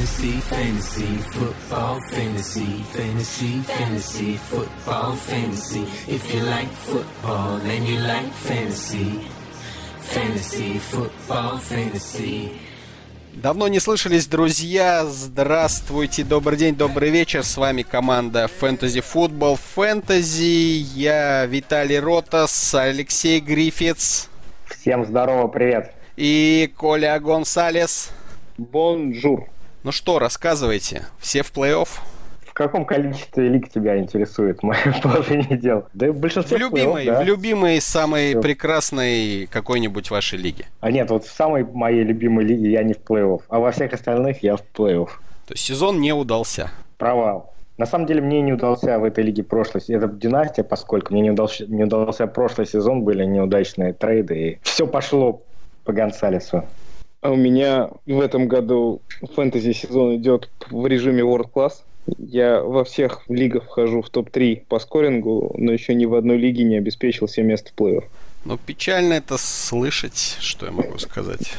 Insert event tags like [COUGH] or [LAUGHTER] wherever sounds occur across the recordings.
Fantasy, fantasy, football, fantasy, fantasy, fantasy, football, fantasy. If you like football and you like fantasy, fantasy, football, fantasy. Давно не слышались, друзья. Здравствуйте, добрый день, добрый вечер. С вами команда Fantasy Football Fantasy. Я Виталий Ротас, Алексей Грифиц Всем здорово, привет. и Коля Гонсалес. Бонжур. Ну что, рассказывайте. Все в плей-офф? В каком количестве лиг тебя интересует? Мы [LAUGHS] положение дел. Да в В большинстве любимой, плей-офф, да. в любимой, самой Всё. прекрасной какой-нибудь вашей лиге. А нет, вот в самой моей любимой лиге я не в плей-офф, а во всех остальных я в плей-офф. То есть сезон не удался. Провал. На самом деле мне не удался в этой лиге прошлый сезон. Это династия, поскольку мне не удался, не удался прошлый сезон, были неудачные трейды, и все пошло по Гонсалесу. А у меня в этом году фэнтези сезон идет в режиме World Class. Я во всех лигах вхожу в топ-3 по скорингу, но еще ни в одной лиге не обеспечил себе место в плей-офф. Но печально это слышать, что я могу сказать.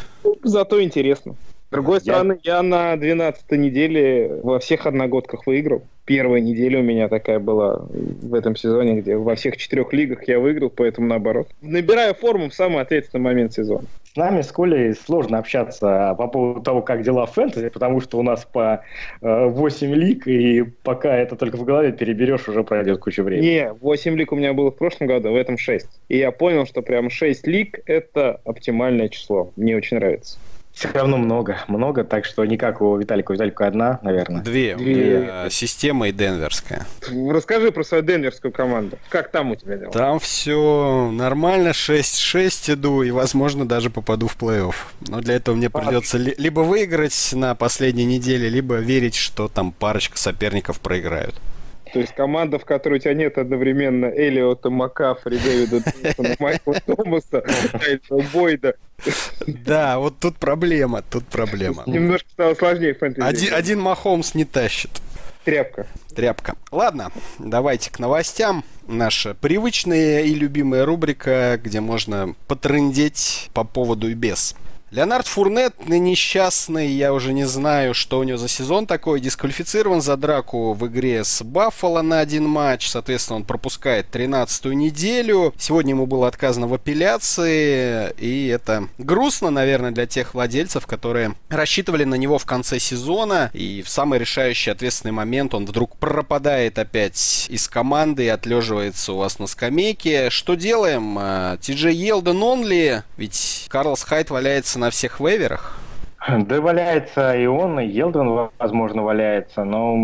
Зато интересно. С другой Я- стороны, я на 12 неделе во всех одногодках выиграл. Первая неделя у меня такая была в этом сезоне, где во всех четырех лигах я выиграл, поэтому наоборот. Набираю форму в самый ответственный момент сезона. С нами, с Колей, сложно общаться по поводу того, как дела в фэнтези, потому что у нас по э, 8 лиг, и пока это только в голове переберешь, уже пройдет куча времени. Не, 8 лиг у меня было в прошлом году, в этом 6. И я понял, что прям 6 лиг – это оптимальное число. Мне очень нравится. Все равно много, много, так что не как у Виталика. У Виталика одна, наверное. Две. Две. меня система и денверская. Расскажи про свою денверскую команду. Как там у тебя дела? Там все нормально, 6-6 иду и, возможно, даже попаду в плей-офф. Но для этого мне придется ли- либо выиграть на последней неделе, либо верить, что там парочка соперников проиграют. То есть команда, в которой у тебя нет одновременно Элиота Макафри, Дэвида Джонсона, Майкла Томаса, Тайлера Бойда. Да, вот тут проблема, тут проблема. Немножко стало сложнее фэнтези. Один, один Махомс не тащит. Тряпка. Тряпка. Ладно, давайте к новостям. Наша привычная и любимая рубрика, где можно потрындеть по поводу и без. Леонард Фурнет, несчастный, я уже не знаю, что у него за сезон такой, дисквалифицирован за драку в игре с Баффало на один матч, соответственно, он пропускает 13-ю неделю. Сегодня ему было отказано в апелляции, и это грустно, наверное, для тех владельцев, которые рассчитывали на него в конце сезона, и в самый решающий ответственный момент он вдруг пропадает опять из команды и отлеживается у вас на скамейке. Что делаем? А, Ти Джей Елден онли, ведь Карлос Хайт валяется на всех вейверах. Да валяется и он, и Елден, возможно, валяется, но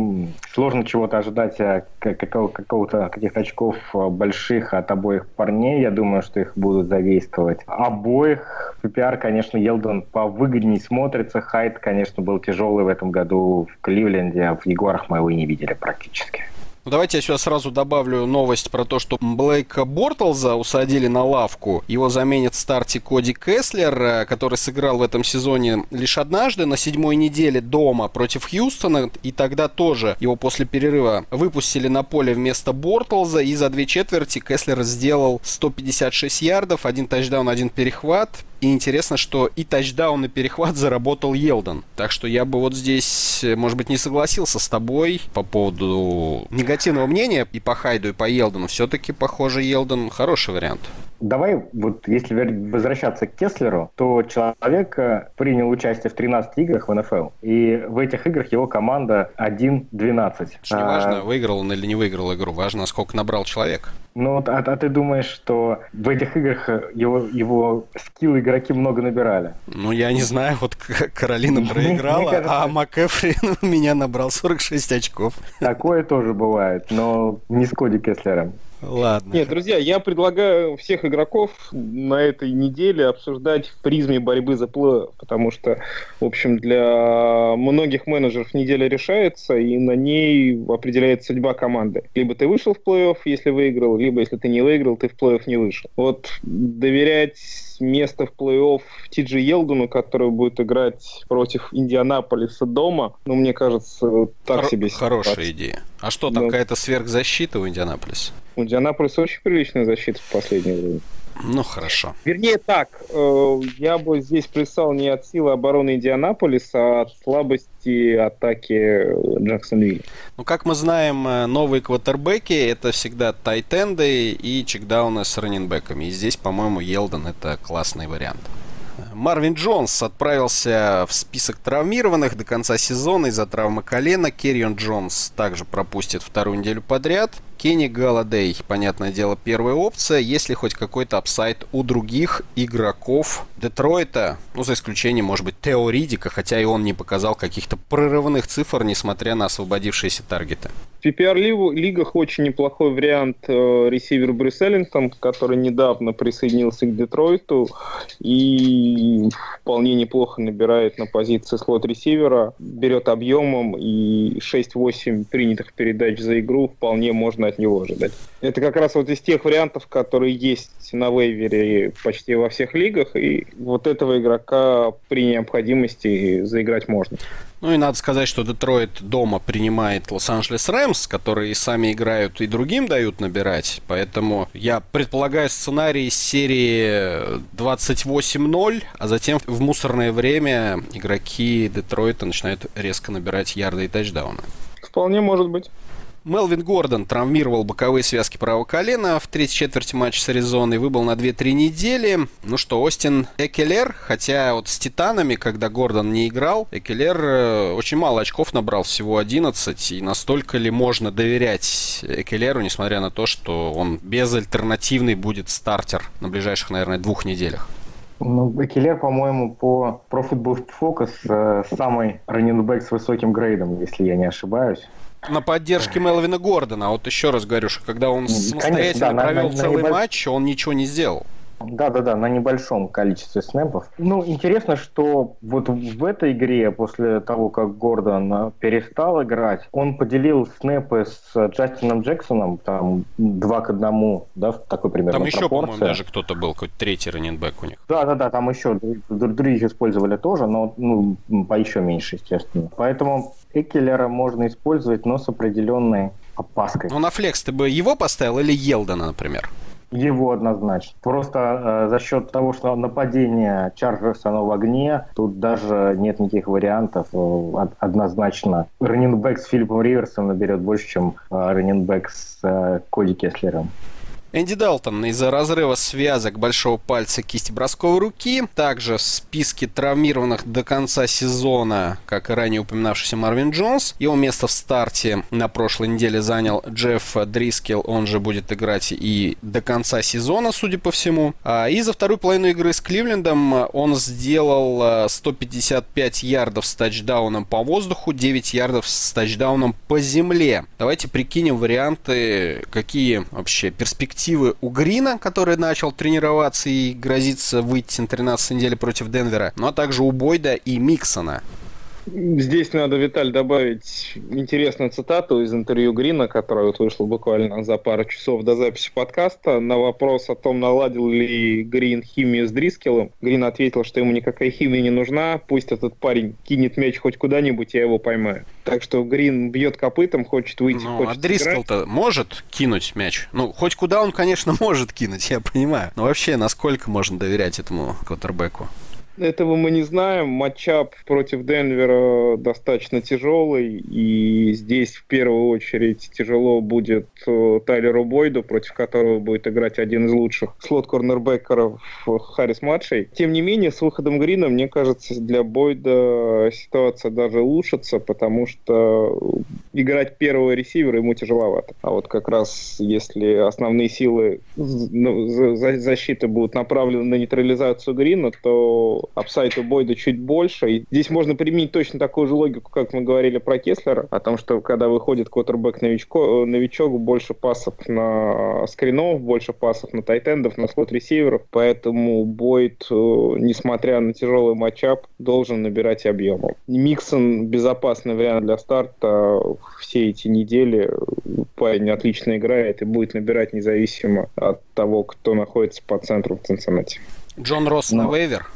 сложно чего-то ожидать а, к- какого- какого-то каких-то очков а, больших от обоих парней. Я думаю, что их будут задействовать. Обоих. PPR, конечно, Елден повыгоднее смотрится. Хайт, конечно, был тяжелый в этом году в Кливленде, а в Егорах мы его не видели практически. Ну, давайте я сюда сразу добавлю новость про то, что Блейка Бортлза усадили на лавку. Его заменит в старте Коди Кеслер, э, который сыграл в этом сезоне лишь однажды на седьмой неделе дома против Хьюстона. И тогда тоже его после перерыва выпустили на поле вместо Бортлза. И за две четверти Кеслер сделал 156 ярдов, один тачдаун, один перехват. И интересно, что и тачдаун, и перехват заработал Елден. Так что я бы вот здесь, э, может быть, не согласился с тобой по поводу негативного мнения и по Хайду, и по Елдену. Все-таки, похоже, Елден хороший вариант. Давай, вот если возвращаться к Кеслеру, то человек э, принял участие в 13 играх в НФЛ. И в этих играх его команда 1-12. Это ж не важно, выиграл он или не выиграл игру. Важно, сколько набрал человек. Ну, вот, а, а ты думаешь, что в этих играх э, его, его скиллы игроки много набирали? Ну, я не знаю, вот Каролина [LAUGHS] проиграла, кажется- а МакЭфри [LAUGHS] у меня набрал 46 очков. Такое тоже бывает, но не с Коди Кеслером. Ладно. Нет, друзья, я предлагаю всех игроков на этой неделе обсуждать в призме борьбы за плей потому что, в общем, для многих менеджеров неделя решается, и на ней определяется судьба команды. Либо ты вышел в плей-офф, если выиграл, либо если ты не выиграл, ты в плей-офф не вышел. Вот доверять место в плей-офф Ти Джи Елдуну, который будет играть против Индианаполиса дома, ну, мне кажется, так Хоро- себе Хорошая ситуация. идея. А что, там Да. какая-то сверхзащита у Индианаполиса? У Индианаполиса очень приличная защита в последнее время. Ну, хорошо. Вернее так, э, я бы здесь присал не от силы обороны Индианаполиса, а от слабости атаки Джексонвилля. Ну, как мы знаем, э, новые квотербеки — это всегда тайтенды и чекдауны с раненбеками. И здесь, по-моему, Елден — это классный вариант. Марвин Джонс отправился в список травмированных до конца сезона из-за травмы колена. Керрион Джонс также пропустит вторую неделю подряд. Кенни Галладей, понятное дело, первая опция. Есть ли хоть какой-то апсайт у других игроков Детройта? Ну, за исключением, может быть, Тео Ридика, хотя и он не показал каких-то прорывных цифр, несмотря на освободившиеся таргеты. В PPR-лигах очень неплохой вариант э, ресивер Брюс Эллингтон, который недавно присоединился к Детройту и вполне неплохо набирает на позиции слот-ресивера, берет объемом и 6-8 принятых передач за игру вполне можно от него ожидать. Это как раз вот из тех вариантов, которые есть на вейвере почти во всех лигах, и вот этого игрока при необходимости заиграть можно. Ну и надо сказать, что Детройт дома принимает Лос-Анджелес Рэмс, которые и сами играют, и другим дают набирать. Поэтому я предполагаю сценарий из серии 28-0, а затем в мусорное время игроки Детройта начинают резко набирать ярды и тачдауны. Вполне может быть. Мелвин Гордон травмировал боковые связки правого колена в третьей четверти матча с Аризоной, выбыл на 2-3 недели. Ну что, Остин Экелер, хотя вот с Титанами, когда Гордон не играл, Экелер э, очень мало очков набрал, всего 11, и настолько ли можно доверять Экелеру, несмотря на то, что он безальтернативный будет стартер на ближайших, наверное, двух неделях? Ну, Экелер, по-моему, по Pro Football Focus э, самый раненбэк с высоким грейдом, если я не ошибаюсь на поддержке Мелвина Гордона. А вот еще раз говорю, что когда он самостоятельно да, провел на, на, целый на матч, он ничего не сделал. Да, да, да, на небольшом количестве снэпов. Ну, интересно, что вот в этой игре, после того, как Гордон перестал играть, он поделил снэпы с Джастином Джексоном, там, два к одному, да, в такой примерно Там еще, по-моему, даже кто-то был, какой-то третий раненбэк у них. Да, да, да, там еще других использовали тоже, но ну, по еще меньше, естественно. Поэтому Экелера можно использовать, но с определенной опаской. Ну, на flex ты бы его поставил или Елдона, например? Его однозначно. Просто э, за счет того, что нападение Чарджерс оно в огне, тут даже нет никаких вариантов. Э, однозначно. Раннинбэк с Филиппом Риверсом наберет больше, чем э, раннинбэк с э, Коди Кеслером. Энди Далтон из-за разрыва связок большого пальца кисти бросковой руки. Также в списке травмированных до конца сезона, как и ранее упоминавшийся Марвин Джонс. Его место в старте на прошлой неделе занял Джефф Дрискел. Он же будет играть и до конца сезона, судя по всему. А, и за вторую половину игры с Кливлендом он сделал 155 а, ярдов с тачдауном по воздуху, 9 ярдов с тачдауном по земле. Давайте прикинем варианты, какие вообще перспективы перспективы у Грина, который начал тренироваться и грозится выйти на 13 недели против Денвера, но также у Бойда и Миксона. Здесь надо, Виталь, добавить интересную цитату из интервью Грина, которое вот вышло буквально за пару часов до записи подкаста. На вопрос о том, наладил ли Грин химию с Дрискелом, Грин ответил, что ему никакая химия не нужна, пусть этот парень кинет мяч хоть куда-нибудь, я его поймаю. Так что Грин бьет копытом, хочет выйти, ну, хочет А Дрискел-то может кинуть мяч? Ну, хоть куда он, конечно, [LAUGHS] может кинуть, я понимаю. Но вообще, насколько можно доверять этому квотербеку? Этого мы не знаем. Матчап против Денвера достаточно тяжелый, и здесь в первую очередь тяжело будет э, Тайлеру Бойду, против которого будет играть один из лучших слот-корнербекеров Харрис-младший. Тем не менее, с выходом Грина, мне кажется, для Бойда ситуация даже улучшится, потому что играть первого ресивера ему тяжеловато. А вот как раз если основные силы ну, защиты будут направлены на нейтрализацию Грина, то апсайт у Бойда чуть больше. И здесь можно применить точно такую же логику, как мы говорили про Кеслера, о том, что когда выходит квотербек новичко, новичок, больше пасов на скринов, больше пасов на тайтендов, на слот ресиверов. Поэтому Бойд, э, несмотря на тяжелый матчап, должен набирать объемом. Миксон безопасный вариант для старта все эти недели. Парень отлично играет и будет набирать независимо от того, кто находится по центру в Цинциннати. Джон Росс на ну, вейвер?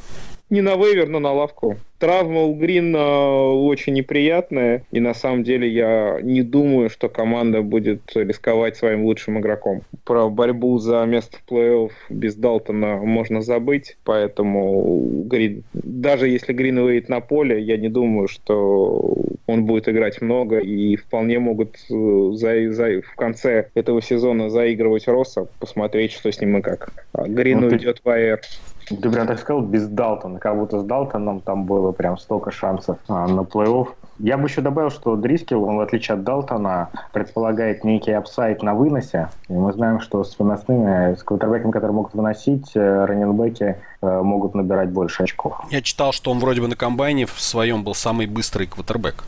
Не на вейвер, но на лавку. Травма у Грина очень неприятная, и на самом деле я не думаю, что команда будет рисковать своим лучшим игроком. Про борьбу за место в плей-офф без Далтона можно забыть, поэтому Грин, даже если Грин выйдет на поле, я не думаю, что он будет играть много, и вполне могут э, за, за, в конце этого сезона заигрывать Росса, посмотреть, что с ним и как. А Грин ну, уйдет ты... в IR. Ты прям так сказал, без Далтона. Как будто с Далтоном там было прям столько шансов а, на плей-офф. Я бы еще добавил, что Дрискил, он в отличие от Далтона, предполагает некий upside на выносе. И мы знаем, что с выносными, с квотербеками, которые могут выносить, э, раненбеки э, могут набирать больше очков. Я читал, что он вроде бы на комбайне в своем был самый быстрый квотербек.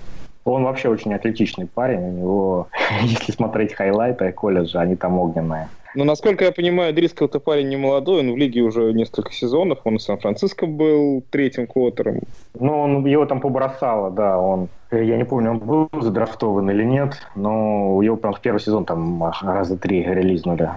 Он вообще очень атлетичный парень. У него, [LAUGHS] если смотреть хайлайты колледжа, они там огненные. Ну, насколько я понимаю, Дрискл это парень не молодой, он в лиге уже несколько сезонов, он в Сан-Франциско был третьим квотером. Ну, он его там побросало, да, он я не помню, он был задрафтован или нет, но его прям в первый сезон там раза три релизнули.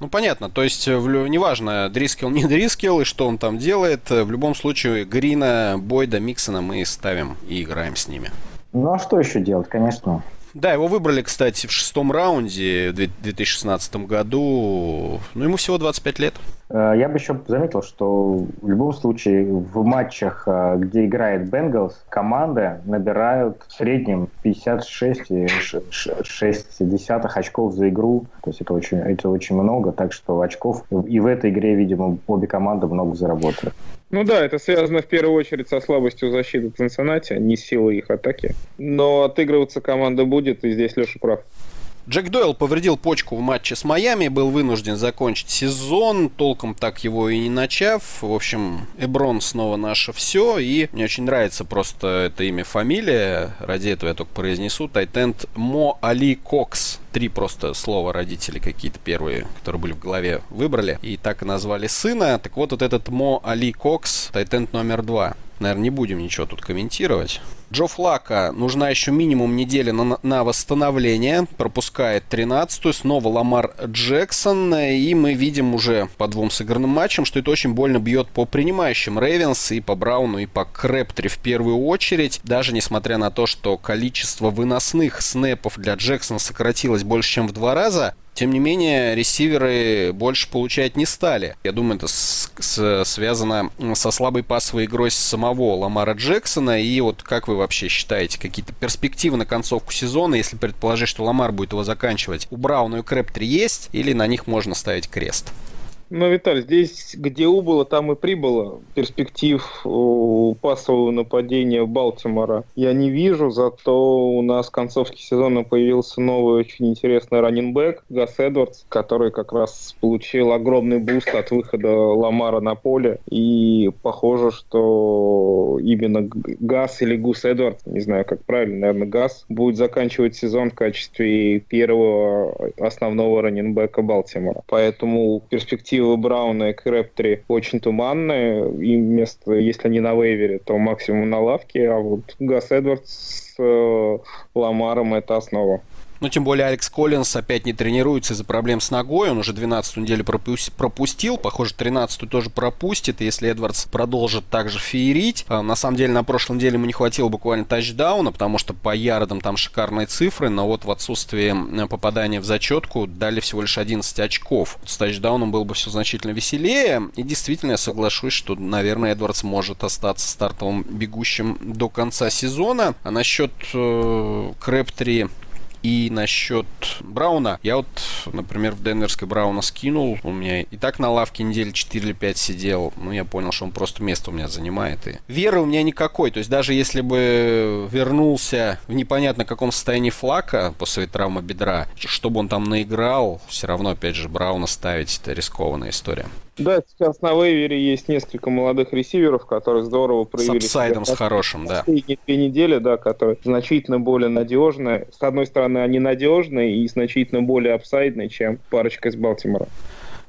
Ну, понятно. То есть, в, неважно, Дрискел, не Дрискел, и что он там делает. В любом случае, Грина, Бойда, Миксона мы ставим и играем с ними. Ну, а что еще делать, конечно. Да, его выбрали, кстати, в шестом раунде в 2016 году. Ну, ему всего 25 лет. Э, я бы еще заметил, что в любом случае в матчах, э, где играет Бенгалс, команды набирают в среднем 56,6 очков за игру. То есть это очень, это очень много, так что очков и в этой игре, видимо, обе команды много заработали. Ну да, это связано в первую очередь со слабостью защиты Цинциннати, а не силой их атаки. Но отыгрываться команда будет, и здесь Леша прав. Джек Дойл повредил почку в матче с Майами, был вынужден закончить сезон, толком так его и не начав. В общем, Эброн снова наше все, и мне очень нравится просто это имя, фамилия. Ради этого я только произнесу. Тайтенд Мо Али Кокс. Три просто слова родители какие-то первые, которые были в голове, выбрали. И так и назвали сына. Так вот, вот этот Мо Али Кокс, Тайтенд номер два. Наверное, не будем ничего тут комментировать. Джо Флака нужна еще минимум неделя на, на восстановление. Пропускает 13-ю. Снова Ламар Джексон. И мы видим уже по двум сыгранным матчам, что это очень больно бьет по принимающим Рейвенс и по Брауну, и по Крэптри в первую очередь. Даже несмотря на то, что количество выносных снэпов для Джексона сократилось больше, чем в два раза, тем не менее, ресиверы больше получать не стали. Я думаю, это с, с, связано со слабой пасовой игрой самого Ламара Джексона. И вот как вы вообще считаете, какие-то перспективы на концовку сезона, если предположить, что Ламар будет его заканчивать, у Брауна и Крэптри есть, или на них можно ставить крест? Ну, Виталий, здесь где убыло, там и прибыло. Перспектив пасового нападения Балтимора я не вижу, зато у нас в концовке сезона появился новый очень интересный раннинбэк Гас Эдвардс, который как раз получил огромный boost от выхода Ламара на поле. И похоже, что именно Гас или Гус Эдвардс, не знаю, как правильно, наверное, Гас, будет заканчивать сезон в качестве первого основного раннинбека Балтимора. Поэтому перспектива перспективы Брауна и Крэптри очень туманные. И место, если не на вейвере, то максимум на лавке. А вот Гас Эдвардс с э, Ламаром — это основа. Ну, тем более Алекс Коллинс опять не тренируется из-за проблем с ногой. Он уже 12 неделю пропустил. Похоже, 13 тоже пропустит. Если Эдвардс продолжит также феерить. А, на самом деле, на прошлой неделе ему не хватило буквально тачдауна, потому что по ярдам там шикарные цифры. Но вот в отсутствии попадания в зачетку дали всего лишь 11 очков. С тачдауном было бы все значительно веселее. И действительно, я соглашусь, что, наверное, Эдвардс может остаться стартовым бегущим до конца сезона. А насчет э, Крэптри и насчет Брауна, я вот, например, в Денверской Брауна скинул, у меня и так на лавке недели 4 или 5 сидел, ну, я понял, что он просто место у меня занимает. И веры у меня никакой, то есть даже если бы вернулся в непонятно каком состоянии флака после травмы бедра, чтобы он там наиграл, все равно, опять же, Брауна ставить, это рискованная история. Да, сейчас на вейвере есть несколько молодых ресиверов, которые здорово проявили. С апсайдом с хорошим, да. Последние две недели, да, которые значительно более надежные. С одной стороны, они надежные и значительно более апсайдные, чем парочка из Балтимора.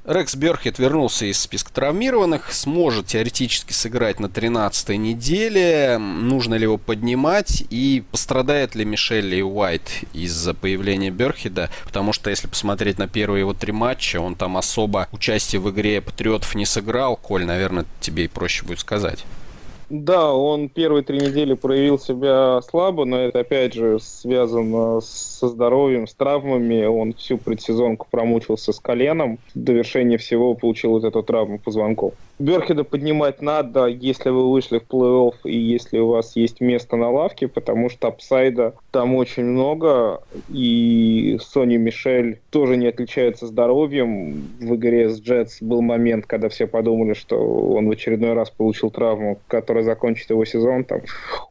Рекс Берхет вернулся из списка травмированных, сможет теоретически сыграть на 13-й неделе. Нужно ли его поднимать и пострадает ли Мишель и Уайт из-за появления Берхеда? Потому что если посмотреть на первые его три матча, он там особо участие в игре Патриотов не сыграл. Коль, наверное, тебе и проще будет сказать. Да, он первые три недели проявил себя слабо, но это опять же связано со здоровьем, с травмами. Он всю предсезонку промучился с коленом. В довершение всего получил вот эту травму позвонков. Берхеда поднимать надо, если вы вышли в плей-офф и если у вас есть место на лавке, потому что апсайда там очень много, и Сони Мишель тоже не отличается здоровьем. В игре с Джетс был момент, когда все подумали, что он в очередной раз получил травму, которая закончит его сезон. Там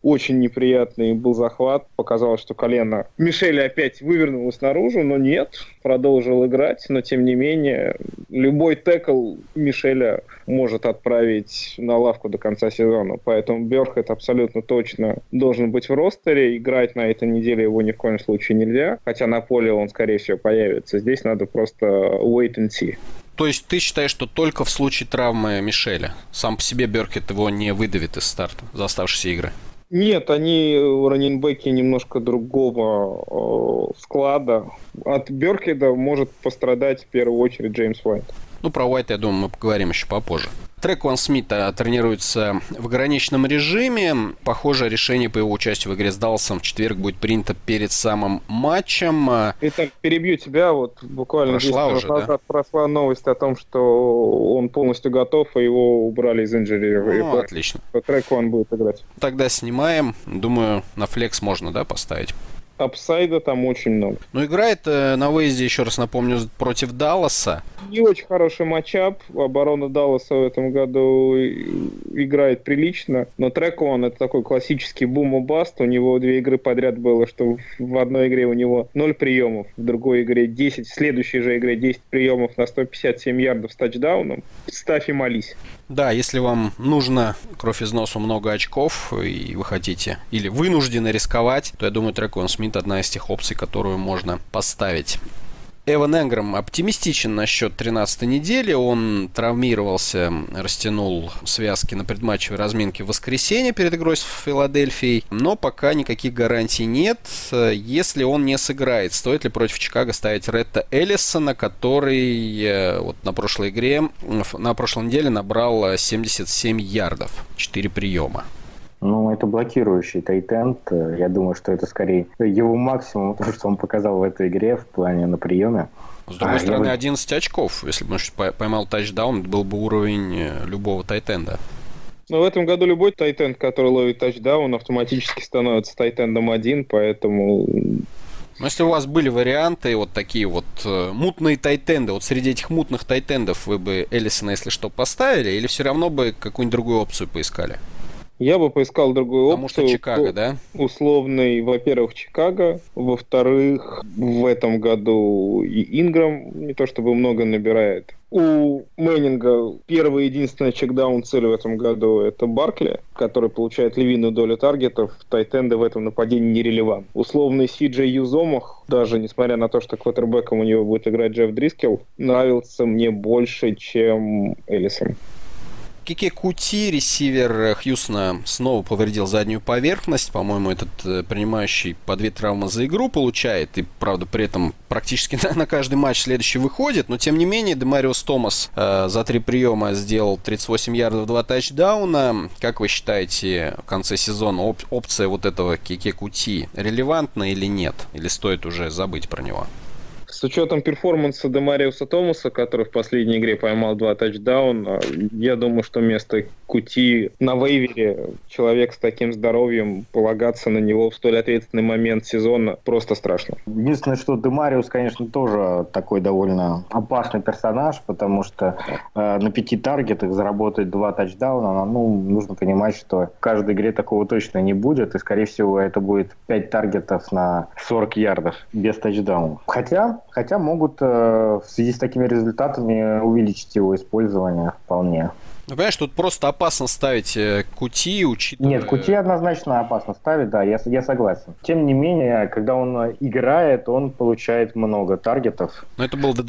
очень неприятный был захват. Показалось, что колено Мишеля опять вывернулось наружу, но нет, продолжил играть, но тем не менее любой текл Мишеля может отправить на лавку до конца сезона. Поэтому Берхет абсолютно точно должен быть в ростере. Играть на этой неделе его ни в коем случае нельзя. Хотя на поле он, скорее всего, появится. Здесь надо просто wait and see. То есть ты считаешь, что только в случае травмы Мишеля сам по себе Беркет его не выдавит из старта за оставшиеся игры? Нет, они раненбеки немножко другого э, склада. От Беркеда может пострадать в первую очередь Джеймс Уайт. Ну, про Уайта, я думаю, мы поговорим еще попозже. Трек Ван Смита тренируется в ограниченном режиме. Похоже, решение по его участию в игре с Далласом в четверг будет принято перед самым матчем. Это перебью тебя. Вот буквально прошла уже, назад да? прошла новость о том, что он полностью готов, и его убрали из инжири. Ну, отлично. Трек Ван будет играть. Тогда снимаем. Думаю, на флекс можно, да, поставить? Апсайда там очень много. Ну, играет э, на выезде, еще раз напомню, против Далласа. Не очень хороший матчап. Оборона Далласа в этом году играет прилично. Но трек он это такой классический бум и баст. У него две игры подряд было, что в одной игре у него 0 приемов, в другой игре 10, в следующей же игре 10 приемов на 157 ярдов с тачдауном. Ставь и молись. Да, если вам нужно кровь из носу много очков, и вы хотите или вынуждены рисковать, то я думаю, Трекон Смит одна из тех опций, которую можно поставить. Эван Энграм оптимистичен насчет 13 недели. Он травмировался, растянул связки на предматчевой разминке в воскресенье перед игрой с Филадельфией. Но пока никаких гарантий нет. Если он не сыграет, стоит ли против Чикаго ставить Ретта Эллисона, который э, вот на прошлой игре, на прошлой неделе набрал 77 ярдов, 4 приема. Ну, это блокирующий тайтенд. Я думаю, что это скорее его максимум, [LAUGHS] то, что он показал в этой игре в плане на приеме. С другой а, стороны, я... 11 очков. Если бы он поймал тачдаун, это был бы уровень э, любого тайтенда. Но в этом году любой тайтенд, который ловит тачдаун, автоматически становится тайтендом один, поэтому но если у вас были варианты, вот такие вот э, мутные тайтенды, вот среди этих мутных тайтендов вы бы Эллисона, если что, поставили, или все равно бы какую-нибудь другую опцию поискали? Я бы поискал другую Потому опцию. Потому что Чикаго, да? Условный, во-первых, Чикаго. Во-вторых, в этом году и Инграм не то чтобы много набирает. У Мэннинга первый единственный чекдаун цель в этом году это Баркли, который получает львиную долю таргетов. Тайтенды в этом нападении нерелевант. Условный Си Джей Юзомах, даже несмотря на то, что квотербеком у него будет играть Джефф Дрискел, нравился мне больше, чем Эллисон. Кике Кути, ресивер Хьюсона, снова повредил заднюю поверхность. По-моему, этот э, принимающий по две травмы за игру получает. И, правда, при этом практически [LAUGHS] на, на каждый матч следующий выходит. Но, тем не менее, Демариус Томас э, за три приема сделал 38 ярдов, 2 тачдауна. Как вы считаете, в конце сезона оп- опция вот этого Кике Кути релевантна или нет? Или стоит уже забыть про него? С учетом перформанса Демариуса Томаса, который в последней игре поймал два тачдауна, я думаю, что место Кути на вейвере человек с таким здоровьем, полагаться на него в столь ответственный момент сезона просто страшно. Единственное, что Демариус, конечно, тоже такой довольно опасный персонаж, потому что э, на пяти таргетах заработать два тачдауна, ну, нужно понимать, что в каждой игре такого точно не будет, и, скорее всего, это будет 5 таргетов на 40 ярдов без тачдаунов. Хотя Хотя могут э, в связи с такими результатами увеличить его использование вполне. Ну, понимаешь, тут просто опасно ставить э, кути, учитывая... Нет, кути однозначно опасно ставить, да, я, я согласен. Тем не менее, когда он играет, он получает много таргетов. Но это был до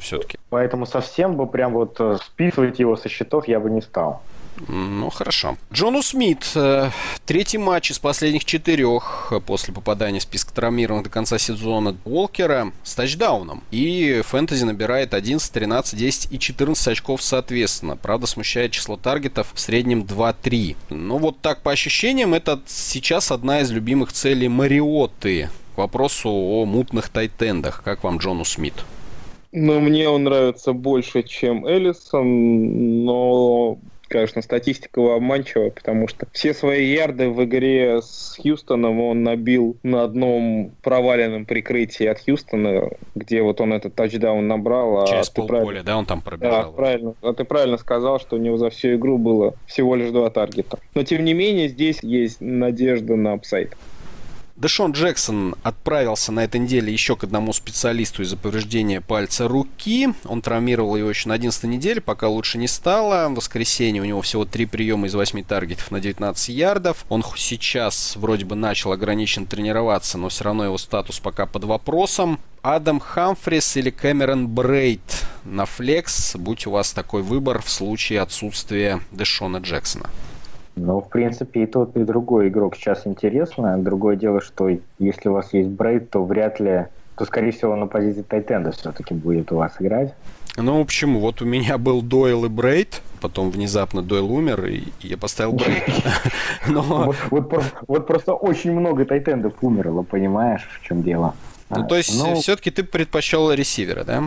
все-таки. Поэтому совсем бы прям вот э, списывать его со счетов я бы не стал. Ну, хорошо. Джону Смит. Э, третий матч из последних четырех после попадания в список травмированных до конца сезона Уолкера с тачдауном. И фэнтези набирает 11, 13, 10 и 14 очков соответственно. Правда, смущает число таргетов в среднем 2-3. Ну, вот так по ощущениям, это сейчас одна из любимых целей Мариотты. К вопросу о мутных тайтендах. Как вам Джону Смит? Ну, мне он нравится больше, чем Эллисон, но конечно, статистика его обманчивая, потому что все свои ярды в игре с Хьюстоном он набил на одном проваленном прикрытии от Хьюстона, где вот он этот тачдаун набрал. А Через полполя, да, он там пробежал. Да, правильно. А ты правильно сказал, что у него за всю игру было всего лишь два таргета. Но, тем не менее, здесь есть надежда на upside. Дэшон Джексон отправился на этой неделе еще к одному специалисту из-за повреждения пальца руки. Он травмировал его еще на 11 неделе, пока лучше не стало. В воскресенье у него всего 3 приема из 8 таргетов на 19 ярдов. Он сейчас вроде бы начал ограниченно тренироваться, но все равно его статус пока под вопросом. Адам Хамфрис или Кэмерон Брейт на флекс, будь у вас такой выбор в случае отсутствия Дэшона Джексона. Ну, в принципе, и тот, и другой игрок сейчас интересно. Другое дело, что если у вас есть Брейд, то вряд ли, то, скорее всего, на позиции Тайтенда все-таки будет у вас играть. Ну, почему? Вот у меня был Дойл и Брейд, потом внезапно Дойл умер, и я поставил Брейд. [LAUGHS] Но... Вот, просто очень много тайтендов умерло, понимаешь, в чем дело? Ну, то есть, ну, все-таки ты предпочел ресивера, да?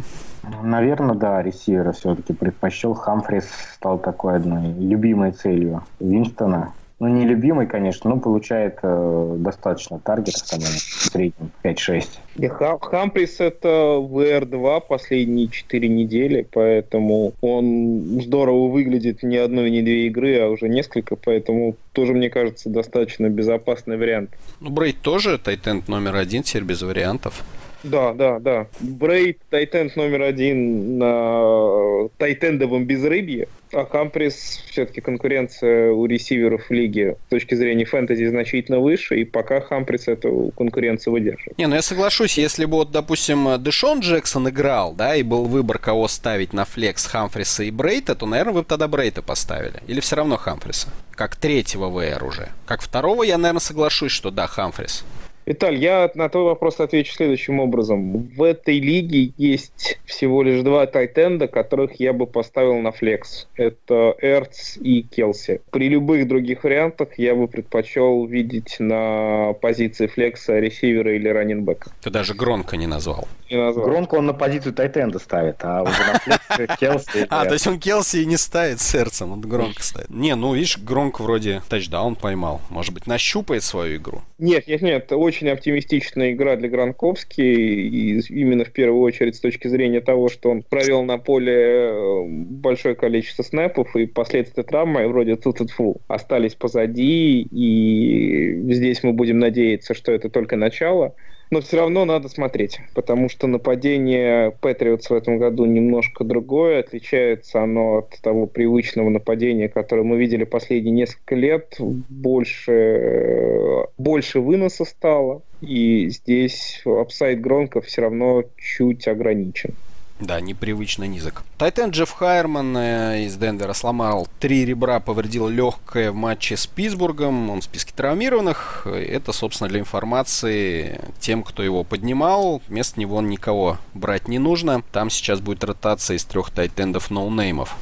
Наверное, да, ресивера все-таки предпочел. Хамфрис стал такой одной любимой целью Винстона. Ну, не любимый, конечно, но получает э, достаточно таргетов, там, в среднем 5-6. И Хамфрис это VR2 последние 4 недели, поэтому он здорово выглядит не одной, не две игры, а уже несколько, поэтому тоже, мне кажется, достаточно безопасный вариант. Ну, Брейд тоже тайтенд номер один, теперь без вариантов. Да, да, да. Брейд Тайтенд номер один на тайтендовом безрыбье, а Хамприс все-таки конкуренция у ресиверов лиги с точки зрения фэнтези значительно выше, и пока Хамприс эту конкуренцию выдерживает. Не, ну я соглашусь, если бы вот, допустим, Дэшон Джексон играл, да, и был выбор, кого ставить на флекс Хамфриса и Брейта, то, наверное, вы бы тогда Брейта поставили. Или все равно Хамфриса? Как третьего ВР уже. Как второго я, наверное, соглашусь, что да, Хамфрис. Виталь, я на твой вопрос отвечу следующим образом. В этой лиге есть всего лишь два тайтенда, которых я бы поставил на флекс. Это Эрц и Келси. При любых других вариантах я бы предпочел видеть на позиции флекса ресивера или раненбека. Ты даже Гронка не назвал. Не назвал. Гронка он на позицию тайтенда ставит, а уже на флекс [LAUGHS] Келси... А, то есть он Келси и не ставит сердцем, он Гронка ставит. Не, ну видишь, Гронк вроде тачдаун поймал. Может быть, нащупает свою игру? Нет, нет, нет, очень очень оптимистичная игра для Гранковски, и именно в первую очередь с точки зрения того, что он провел на поле э, большое количество снэпов, и последствия травмы вроде Цуцетфу остались позади, и здесь мы будем надеяться, что это только начало но все равно надо смотреть, потому что нападение Патриотс в этом году немножко другое, отличается оно от того привычного нападения, которое мы видели последние несколько лет, больше, больше выноса стало, и здесь upside Гронка все равно чуть ограничен. Да, непривычно низок. Тайтенд Джефф Хайерман э, из Денвера сломал три ребра, повредил легкое в матче с Питтсбургом. Он в списке травмированных. Это, собственно, для информации тем, кто его поднимал. Вместо него никого брать не нужно. Там сейчас будет ротация из трех тайтендов ноунеймов.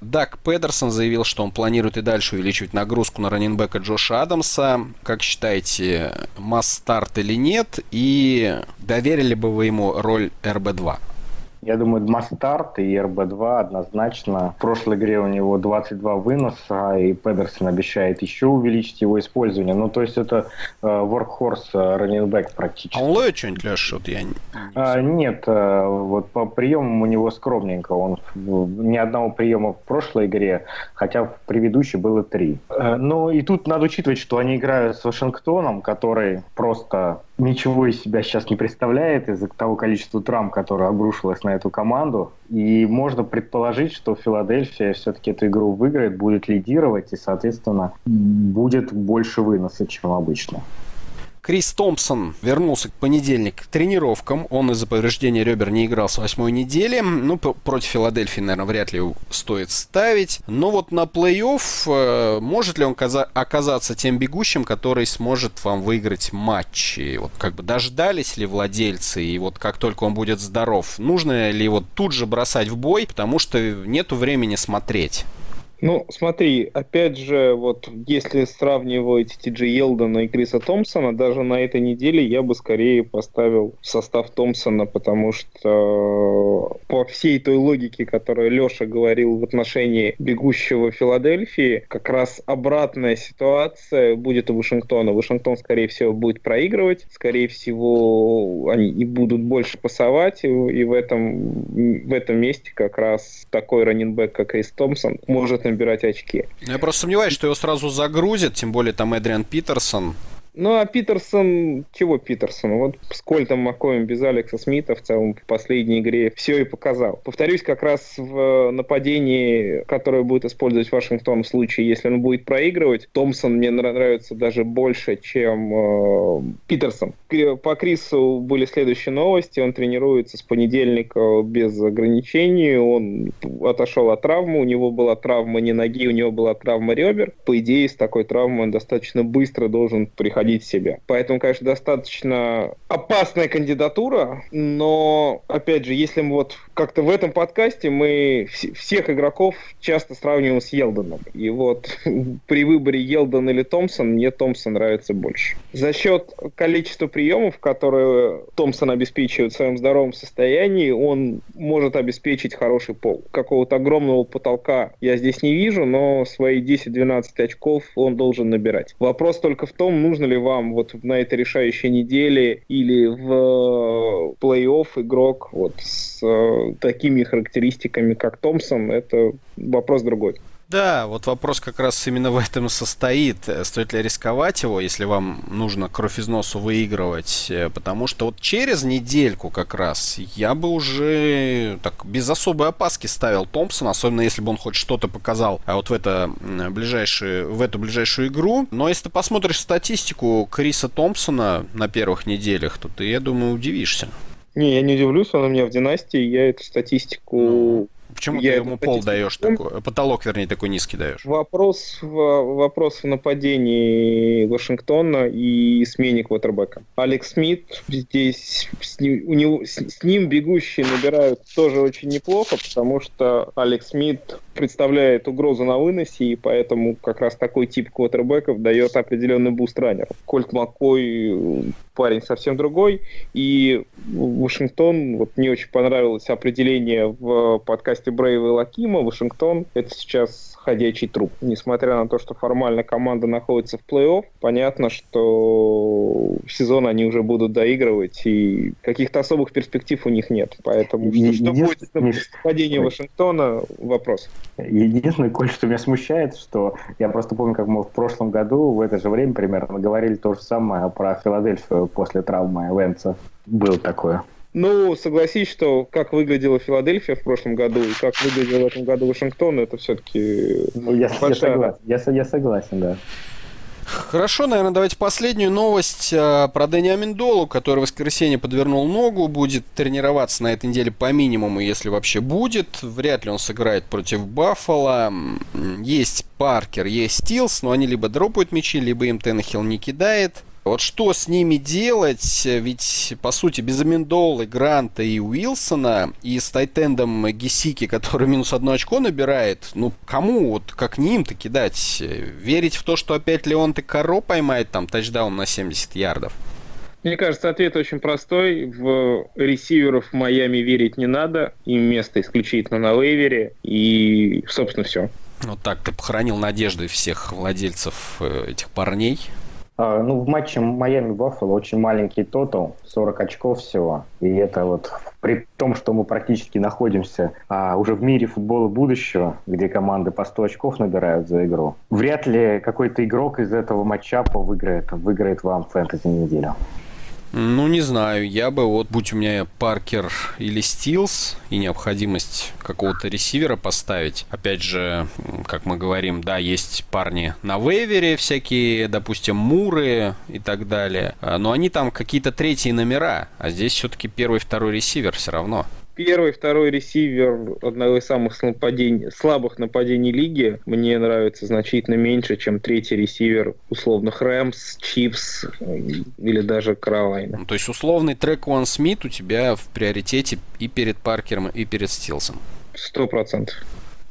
Дак Педерсон заявил, что он планирует и дальше увеличивать нагрузку на раненбека Джоша Адамса. Как считаете, масс-старт или нет? И доверили бы вы ему роль РБ-2? Я думаю, Мастарт и РБ-2 однозначно. В прошлой игре у него 22 выноса, и Педерсон обещает еще увеличить его использование. Ну, то есть это э, workhorse раннинбэк практически. А он ловит что-нибудь, Леша? Вот я... а, нет, э, вот по приемам у него скромненько. Он ни одного приема в прошлой игре, хотя в предыдущей было три. Э, ну, и тут надо учитывать, что они играют с Вашингтоном, который просто ничего из себя сейчас не представляет из-за того количества травм, которое обрушилось на эту команду. И можно предположить, что Филадельфия все-таки эту игру выиграет, будет лидировать и, соответственно, будет больше выноса, чем обычно. Крис Томпсон вернулся к понедельник к тренировкам. Он из-за повреждения ребер не играл с восьмой недели. Ну, против Филадельфии, наверное, вряд ли стоит ставить. Но вот на плей-офф э, может ли он оказаться тем бегущим, который сможет вам выиграть матчи? Вот как бы дождались ли владельцы? И вот как только он будет здоров, нужно ли вот тут же бросать в бой, потому что нету времени смотреть? Ну, смотри, опять же, вот если сравнивать Ти Джи Елдона и Криса Томпсона, даже на этой неделе я бы скорее поставил состав Томпсона, потому что по всей той логике, которую Леша говорил в отношении бегущего Филадельфии, как раз обратная ситуация будет у Вашингтона. Вашингтон, скорее всего, будет проигрывать, скорее всего, они и будут больше пасовать, и в этом, в этом месте как раз такой раненбэк, как Крис Томпсон, может набирать очки. Я просто сомневаюсь, что его сразу загрузят, тем более там Эдриан Питерсон. Ну, а Питерсон... Чего Питерсон? Вот с Кольтом Макоем без Алекса Смита в целом в последней игре все и показал. Повторюсь, как раз в нападении, которое будет использовать Вашингтон в случае, если он будет проигрывать, Томпсон мне нравится даже больше, чем э, Питерсон. По Крису были следующие новости. Он тренируется с понедельника без ограничений. Он отошел от травмы. У него была травма не ноги, у него была травма ребер. По идее, с такой травмой он достаточно быстро должен приходить находить себя. Поэтому, конечно, достаточно опасная кандидатура, но, опять же, если мы вот как-то в этом подкасте мы всех игроков часто сравниваем с Елдоном. И вот [LAUGHS] при выборе Елдон или Томпсон, мне Томпсон нравится больше. За счет количества приемов, которые Томпсон обеспечивает в своем здоровом состоянии, он может обеспечить хороший пол. Какого-то огромного потолка я здесь не вижу, но свои 10-12 очков он должен набирать. Вопрос только в том, нужно ли вам вот на этой решающей неделе или в плей-офф игрок вот с э, такими характеристиками, как Томпсон, это вопрос другой. Да, вот вопрос как раз именно в этом и состоит. Стоит ли рисковать его, если вам нужно кровь из носу выигрывать? Э, потому что вот через недельку как раз я бы уже так без особой опаски ставил Томпсона, особенно если бы он хоть что-то показал а вот в, это, ближайшую, в эту ближайшую игру. Но если ты посмотришь статистику Криса Томпсона на первых неделях, то ты, я думаю, удивишься. Не, я не удивлюсь, он у меня в династии, я эту статистику ну, Почему я ты ему пол даешь такой, потолок, вернее, такой низкий даешь? Вопрос в, вопрос в нападении Вашингтона и смене квотербека. Алекс Смит здесь, с ним, у него, с, с ним бегущие набирают тоже очень неплохо, потому что Алекс Смит представляет угрозу на выносе, и поэтому как раз такой тип квотербеков дает определенный boost раннеров. Кольт Маккой парень совсем другой, и Вашингтон, вот мне очень понравилось определение в подкасте Брейва и Лакима, Вашингтон это сейчас ходячий труп. Несмотря на то, что формально команда находится в плей-офф, понятно, что сезон они уже будут доигрывать, и каких-то особых перспектив у них нет. Поэтому что, что будет с падением Вашингтона, вопрос. Единственное, Коль, что меня смущает, что я просто помню, как мы в прошлом году в это же время примерно говорили то же самое про Филадельфию после травмы Венца. Было такое. Ну, согласись, что как выглядела Филадельфия в прошлом году и как выглядел в этом году Вашингтон, это все-таки ну, я, большая... я согласен, я, я согласен, да. Хорошо, наверное, давайте последнюю новость а, про Дэни Аминдолу, который в воскресенье подвернул ногу, будет тренироваться на этой неделе по минимуму, если вообще будет. Вряд ли он сыграет против Баффала. Есть Паркер, есть Стилс, но они либо дропают мячи, либо им Теннехилл не кидает. Вот что с ними делать? Ведь, по сути, без Амендолы, Гранта и Уилсона, и с Тайтендом Гесики, который [LAUGHS] минус одно очко набирает, ну, кому, вот как не им-то кидать? Верить в то, что опять Леон Каро поймает там тачдаун на 70 ярдов? Мне кажется, ответ очень простой. В ресиверов в Майами верить не надо. Им место исключительно на вейвере. И, собственно, все. Вот так ты похоронил надежды всех владельцев э, этих парней. А, ну, в матче Майами-Баффало очень маленький тотал, 40 очков всего. И это вот при том, что мы практически находимся а, уже в мире футбола будущего, где команды по 100 очков набирают за игру, вряд ли какой-то игрок из этого матчапа выиграет, выиграет вам фэнтези неделю. Ну, не знаю. Я бы вот, будь у меня Паркер или Стилс и необходимость какого-то ресивера поставить. Опять же, как мы говорим, да, есть парни на вейвере всякие, допустим, Муры и так далее. А, но они там какие-то третьи номера. А здесь все-таки первый, второй ресивер все равно первый, второй ресивер одного из самых нападений, слабых нападений лиги мне нравится значительно меньше, чем третий ресивер условных Рэмс, Чипс или даже Каролайна. Ну, то есть условный трек Уан Смит у тебя в приоритете и перед Паркером, и перед Стилсом? Сто процентов.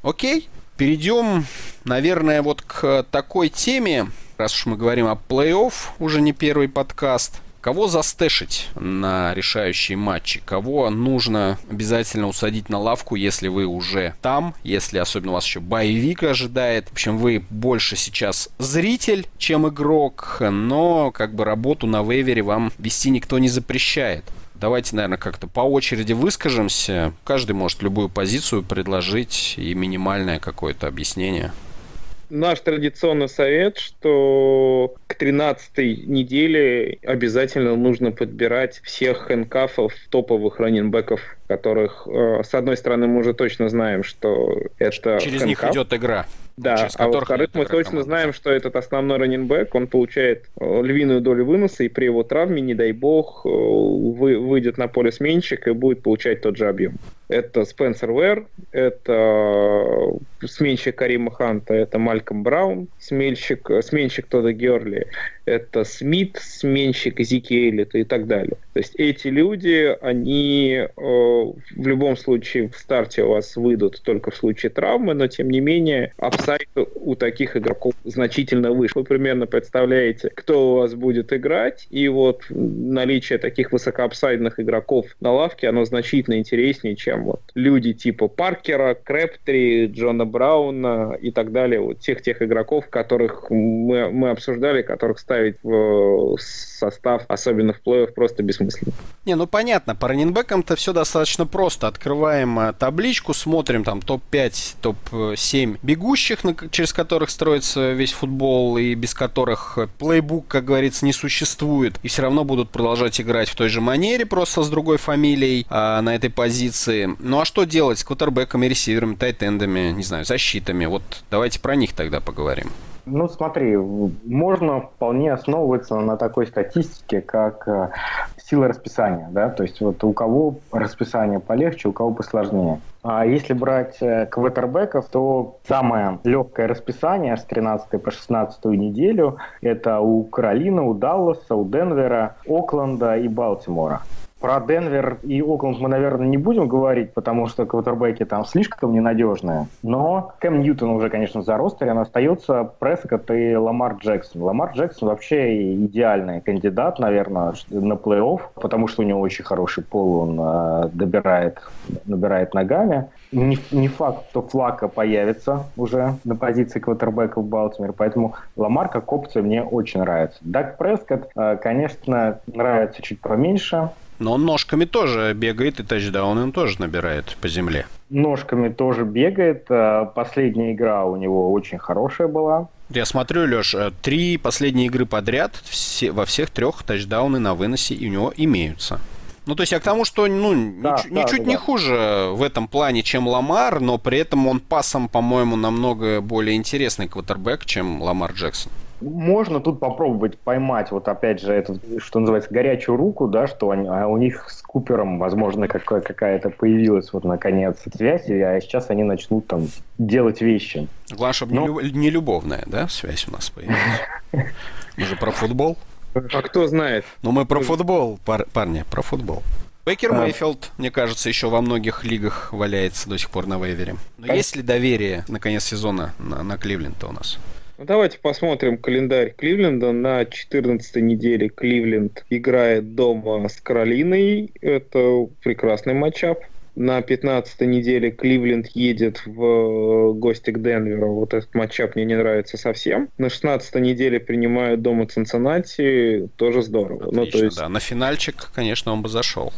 Окей. Перейдем, наверное, вот к такой теме, раз уж мы говорим о плей-офф, уже не первый подкаст – Кого застэшить на решающие матчи? Кого нужно обязательно усадить на лавку, если вы уже там, если особенно вас еще боевик ожидает. В общем, вы больше сейчас зритель, чем игрок, но как бы работу на вейвере вам вести никто не запрещает. Давайте, наверное, как-то по очереди выскажемся. Каждый может любую позицию предложить и минимальное какое-то объяснение наш традиционный совет, что к 13 неделе обязательно нужно подбирать всех хэнкафов топовых раненбеков, которых, э, с одной стороны, мы уже точно знаем, что это Через хэнкаф. них идет игра. Да, а во-вторых, мы точно команда. знаем, что этот основной раненбэк, он получает э, львиную долю выноса, и при его травме, не дай бог, э, вы, выйдет на поле сменщик и будет получать тот же объем. Это Спенсер Уэр, это сменщик Карима Ханта, это Мальком Браун, сменщик, сменщик Тода Герли, это Смит, сменщик Зика Эллиота и так далее. То есть эти люди, они э, в любом случае в старте у вас выйдут только в случае травмы, но тем не менее upside у таких игроков значительно выше. Вы примерно представляете, кто у вас будет играть, и вот наличие таких высокоапсайдных игроков на лавке, оно значительно интереснее, чем вот люди типа Паркера, Крэптри, Джона Брауна и так далее, вот тех тех игроков, которых мы, мы обсуждали, которых ставить в состав, особенно в плей-офф, просто бессмысленно. Не, ну понятно, по раненбекам-то все достаточно просто. Открываем э, табличку, смотрим там топ-5, топ-7 бегущих, через которых строится весь футбол, и без которых плейбук, как говорится, не существует. И все равно будут продолжать играть в той же манере, просто с другой фамилией а, на этой позиции. Ну а что делать с квотербеками, ресиверами, тайтендами, не знаю, защитами? Вот давайте про них тогда поговорим. Ну, смотри, можно вполне основываться на такой статистике, как э, сила расписания, да, то есть вот у кого расписание полегче, у кого посложнее. А если брать э, квотербеков, то самое легкое расписание с 13 по 16 неделю это у Каролины, у Далласа, у Денвера, Окленда и Балтимора. Про Денвер и Окленд мы, наверное, не будем говорить, потому что квотербеки там слишком ненадежные. Но Кэм Ньютон уже, конечно, за ростере, остается Прескотт и Ламар Джексон. Ламар Джексон вообще идеальный кандидат, наверное, на плей-офф, потому что у него очень хороший пол, он э, добирает, набирает ногами. Не, не факт, что Флака появится уже на позиции квотербека в Балтиморе, поэтому Ламар как опция мне очень нравится. Дак Прескотт, э, конечно, нравится чуть поменьше, но он ножками тоже бегает, и тачдаун он тоже набирает по земле. Ножками тоже бегает. Э, последняя игра у него очень хорошая была. Я смотрю, Леш, э, три последние игры подряд, все, во всех трех тачдауны на выносе у него имеются. Ну, то есть я к тому, что ну, да, нич- да, ничуть да, не хуже в этом плане, чем Ламар, но при этом он пасом, по-моему, намного более интересный квотербек, чем Ламар Джексон. Можно тут попробовать поймать, вот опять же, это, что называется, горячую руку, да, что они, а у них с Купером, возможно, какая- какая-то появилась вот наконец связь, а сейчас они начнут там делать вещи. Главное, чтобы Но... не любовная, да, связь у нас появилась. Мы же про футбол. А кто знает? Ну, мы про футбол, пар- парни, про футбол. Бейкер а... Мейфилд, мне кажется, еще во многих лигах валяется до сих пор на вейвере. Но а... есть ли доверие на конец сезона на, на Кливленд-то у нас? Ну, давайте посмотрим календарь Кливленда. На 14 неделе Кливленд играет дома с Каролиной. Это прекрасный матчап. На 15 неделе Кливленд едет в э, гости к Денверу. Вот этот матчап мне не нравится совсем. На 16 неделе принимают дома Цинциннати. Тоже здорово. Отлично, ну, то есть... да. На финальчик, конечно, он бы зашел.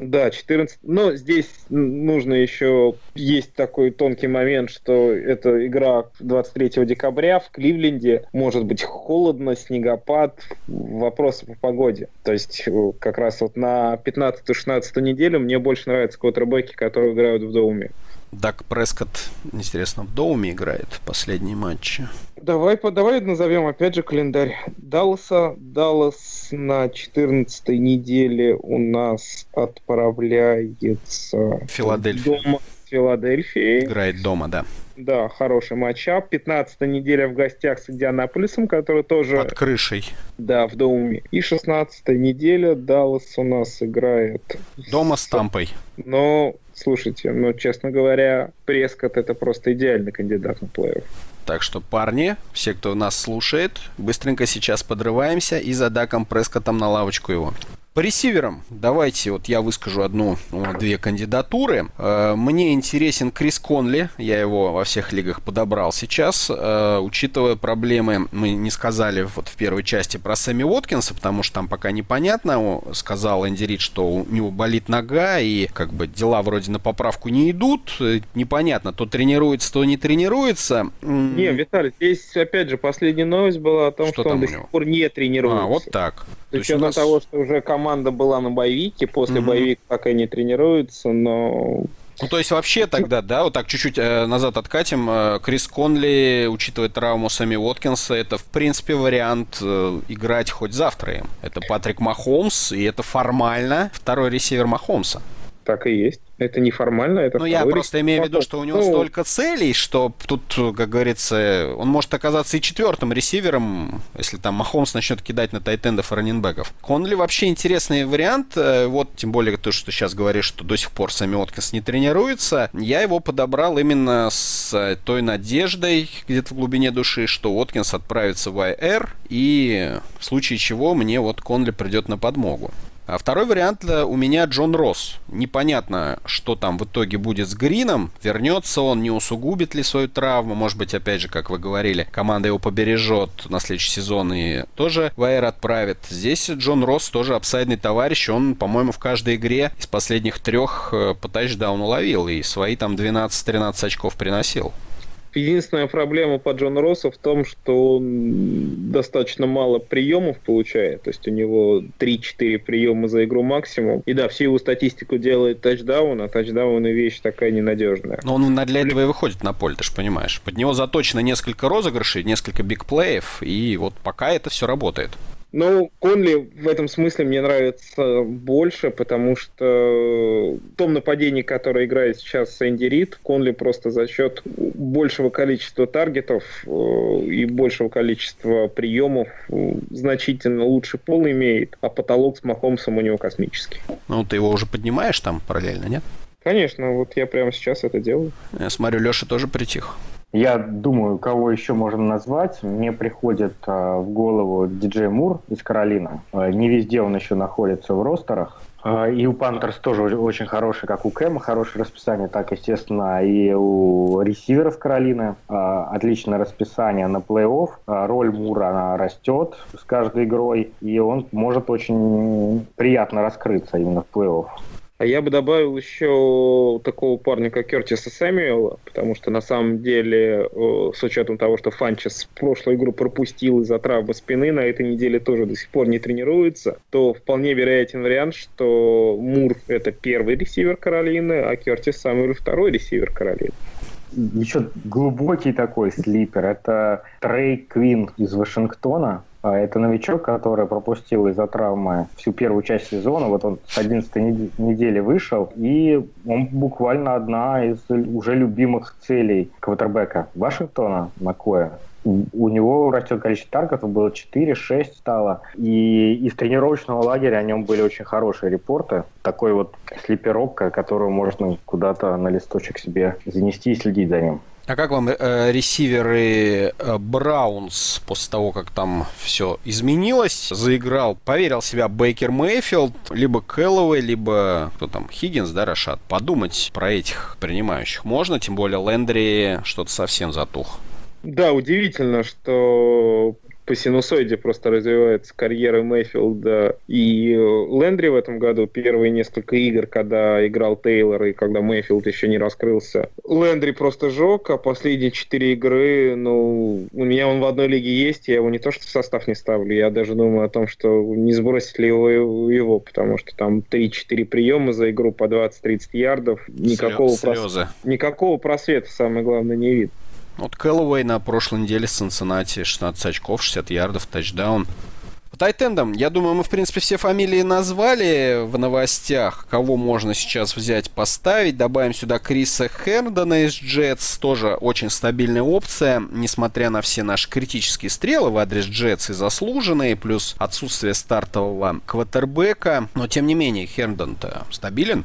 Да, 14. Но здесь нужно еще... Есть такой тонкий момент, что это игра 23 декабря в Кливленде. Может быть холодно, снегопад, вопросы по погоде. То есть э, как раз вот на 15-16 неделю мне больше нравятся квотербеки, которые играют в Доуме. Дак Прескотт, интересно, в Доуме играет последние матчи. Давай, давай назовем опять же календарь Далласа. Даллас на 14 неделе у нас отправляется Филадельфия. дома с Филадельфией. Играет дома, да. Да, хороший матчап. 15 неделя в гостях с Индианаполисом, который тоже... Под крышей. Да, в доме. И 16 неделя Даллас у нас играет... Дома с Тампой. Но, слушайте, ну, честно говоря, Прескот это просто идеальный кандидат на плей-офф. Так что, парни, все, кто нас слушает, быстренько сейчас подрываемся и за Даком Прескотом на лавочку его. По ресиверам давайте вот я выскажу одну, две кандидатуры. Э, мне интересен Крис Конли, я его во всех лигах подобрал сейчас, э, учитывая проблемы, мы не сказали вот в первой части про Сэмми Уоткинса, потому что там пока непонятно, сказал Энди Рид, что у него болит нога и как бы дела вроде на поправку не идут, э, непонятно, то тренируется, то не тренируется. Не, Виталий, здесь опять же последняя новость была о том, что, что он до сих пор не тренируется. А, вот так. С учетом нас... того, что уже команда была на боевике, после угу. боевика пока не тренируется, но ну, то есть вообще тогда, да, вот так чуть-чуть э, назад откатим. Э, Крис Конли, учитывая травму Сами Уоткинса, это, в принципе, вариант э, играть хоть завтра им. Это Патрик Махомс, и это формально второй ресивер Махомса. Так и есть. Это неформально, это... Ну, я просто имею в виду, что у него ну, столько целей, что тут, как говорится, он может оказаться и четвертым ресивером, если там Махомс начнет кидать на тайтендов и раненбеков. Конли вообще интересный вариант. Э, вот, тем более, то, что сейчас говоришь, что до сих пор Сами Откинс не тренируется. Я его подобрал именно с той надеждой где-то в глубине души, что Откинс отправится в IR, и в случае чего мне вот Конли придет на подмогу. А второй вариант у меня Джон Росс. Непонятно, что там в итоге будет с Грином. Вернется он, не усугубит ли свою травму. Может быть, опять же, как вы говорили, команда его побережет на следующий сезон и тоже в Аэр отправит. Здесь Джон Росс тоже апсайдный товарищ. Он, по-моему, в каждой игре из последних трех э, по тачдауну ловил и свои там 12-13 очков приносил. Единственная проблема по Джону Россу в том, что он достаточно мало приемов получает. То есть у него 3-4 приема за игру максимум. И да, всю его статистику делает тачдаун, а тачдаун и вещь такая ненадежная. Но он для этого и выходит на поле, ты же понимаешь. Под него заточено несколько розыгрышей, несколько бигплеев, и вот пока это все работает. Ну, Конли в этом смысле мне нравится больше, потому что в том нападении, которое играет сейчас Энди Рид, Конли просто за счет большего количества таргетов э, и большего количества приемов э, значительно лучше пол имеет, а потолок с Махомсом у него космический. Ну, ты его уже поднимаешь там параллельно, нет? Конечно, вот я прямо сейчас это делаю. Я смотрю, Леша тоже притих. Я думаю, кого еще можно назвать. Мне приходит э, в голову диджей Мур из Каролины. Э, не везде он еще находится в ростерах. Э, и у Пантерс тоже очень хороший, как у Кэма, хорошее расписание, так, естественно, и у ресиверов Каролины. Отличное расписание на плей-офф. Роль Мура, она растет с каждой игрой, и он может очень приятно раскрыться именно в плей-офф. А я бы добавил еще такого парня, как Кертиса Сэмюэла, потому что на самом деле, с учетом того, что Фанчес прошлую игру пропустил из-за травмы спины, на этой неделе тоже до сих пор не тренируется, то вполне вероятен вариант, что Мур — это первый ресивер Каролины, а Кертис Сэмюэл — второй ресивер Каролины еще глубокий такой слипер. Это Трей Квин из Вашингтона. А, это новичок, который пропустил из-за травмы всю первую часть сезона. Вот он с 11 недели вышел, и он буквально одна из уже любимых целей квотербека Вашингтона, Макоя у него растет количество таргетов, было 4-6 стало. И из тренировочного лагеря о нем были очень хорошие репорты. Такой вот слиперовка, которую можно куда-то на листочек себе занести и следить за ним. А как вам э, ресиверы э, Браунс после того, как там все изменилось, заиграл, поверил себя Бейкер Мейфилд, либо Кэллоуэй, либо кто там, Хиггинс, да, Рашат? Подумать про этих принимающих можно, тем более Лендри что-то совсем затух. Да, удивительно, что по синусоиде просто развивается карьера Мэйфилда и Лендри в этом году. Первые несколько игр, когда играл Тейлор и когда Мэйфилд еще не раскрылся. Лендри просто жег, а последние четыре игры, ну, у меня он в одной лиге есть, я его не то что в состав не ставлю, я даже думаю о том, что не сбросить ли его, его потому что там 3-4 приема за игру по 20-30 ярдов. Никакого, Слезы. прос... Никакого просвета, самое главное, не видно. Вот Кэллоуэй на прошлой неделе с Цинциннати 16 очков, 60 ярдов, тачдаун. По тайтендам, я думаю, мы, в принципе, все фамилии назвали в новостях, кого можно сейчас взять, поставить. Добавим сюда Криса Хердона из Джетс, тоже очень стабильная опция, несмотря на все наши критические стрелы в адрес Джетс и заслуженные, плюс отсутствие стартового квотербека. Но, тем не менее, Хердон-то стабилен.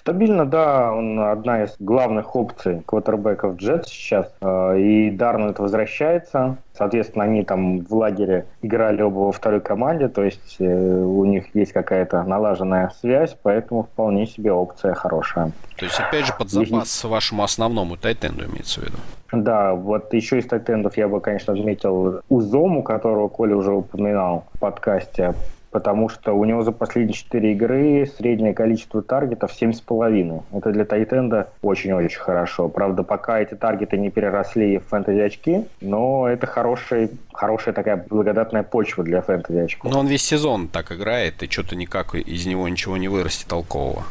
Стабильно, да, он одна из главных опций квотербеков Джет сейчас. Э, и Дарнольд возвращается. Соответственно, они там в лагере играли оба во второй команде, то есть э, у них есть какая-то налаженная связь, поэтому вполне себе опция хорошая. То есть, опять же, под запас вашему основному тайтенду имеется в виду? Да, вот еще из тайтендов я бы, конечно, отметил Узому, которого Коля уже упоминал в подкасте потому что у него за последние 4 игры среднее количество таргетов 7,5. Это для Тайтенда очень-очень хорошо. Правда, пока эти таргеты не переросли в фэнтези-очки, но это хороший, хорошая такая благодатная почва для фэнтези-очков. Но он весь сезон так играет, и что-то никак из него ничего не вырастет толкового.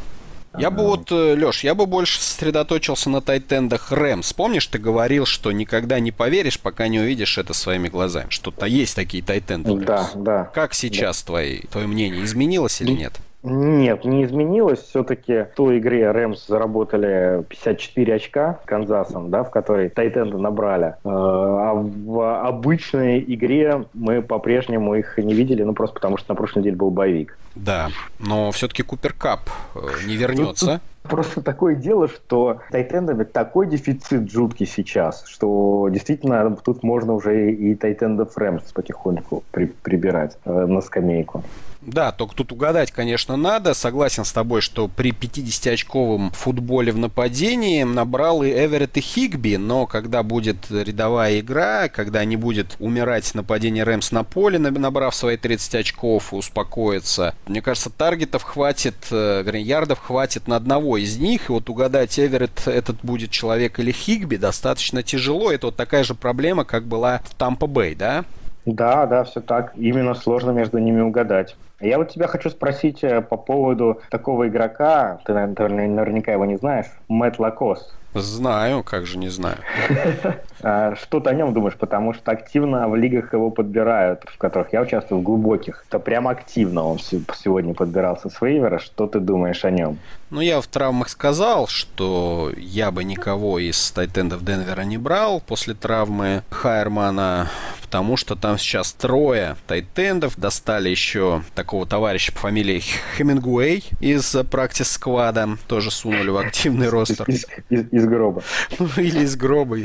Я бы вот, э, Леш, я бы больше сосредоточился на тайтендах Рэмс. Помнишь, ты говорил, что никогда не поверишь, пока не увидишь это своими глазами? Что-то есть такие тайтенды. Да, да. Как сейчас да. твои, твое мнение? Изменилось или нет? Нет, не изменилось. Все-таки в той игре Рэмс заработали 54 очка с Канзасом, да, в которой Тайтенды набрали. Э, а в обычной игре мы по-прежнему их не видели, ну просто потому что на прошлой неделе был боевик. Да, но все-таки Купер Кап э, не вернется. Просто такое дело, что тайтендами такой дефицит жуткий сейчас, что действительно тут можно уже и тайтендов Рэмс потихоньку при, прибирать э, на скамейку. Да, только тут угадать, конечно, надо. Согласен с тобой, что при 50-очковом футболе в нападении набрал и Эверетт и Хигби, но когда будет рядовая игра, когда не будет умирать нападение Рэмс на поле, набрав свои 30 очков успокоиться, мне кажется, таргетов хватит, э, вернее, ярдов хватит на одного из них, и вот угадать, Эверетт этот будет человек или Хигби, достаточно тяжело. Это вот такая же проблема, как была в Тампа-Бэй, да? Да, да, все так. Именно сложно между ними угадать. Я вот тебя хочу спросить э, по поводу такого игрока, ты, наверное, наверняка его не знаешь, Мэтт Лакос. Знаю, как же не знаю. [LAUGHS] А, что ты о нем думаешь? Потому что активно в лигах его подбирают, в которых я участвую, в глубоких. То прям активно он сегодня подбирался с вейвера. Что ты думаешь о нем? Ну, я в травмах сказал, что я бы никого из тайтендов Денвера не брал после травмы Хайермана, потому что там сейчас трое тайтендов. Достали еще такого товарища по фамилии Хемингуэй из практис сквада. Тоже сунули в активный ростер. Из, из, из гроба. [LAUGHS] Ну, или из гроба.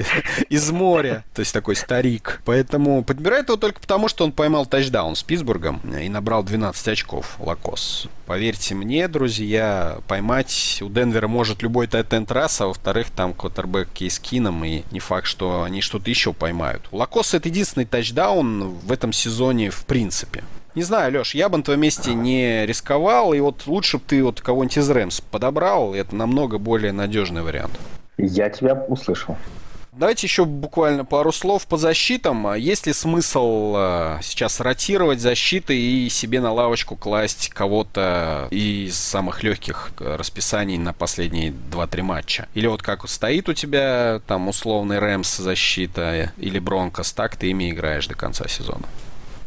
Из моря. [LAUGHS] То есть такой старик. Поэтому подбирает его только потому, что он поймал тачдаун с Питтсбургом и набрал 12 очков Лакос. Поверьте мне, друзья, поймать у Денвера может любой тайтенд раз, а во-вторых, там квотербек Кейс Кином, и не факт, что они что-то еще поймают. У Лакоса это единственный тачдаун в этом сезоне в принципе. Не знаю, Леш, я бы на твоем месте не рисковал, и вот лучше бы ты вот кого-нибудь из Рэмс подобрал, это намного более надежный вариант. Я тебя услышал. Давайте еще буквально пару слов по защитам. Есть ли смысл э, сейчас ротировать защиты и себе на лавочку класть кого-то из самых легких расписаний на последние 2-3 матча? Или вот как стоит у тебя там условный Рэмс защита или Бронкос, так ты ими играешь до конца сезона?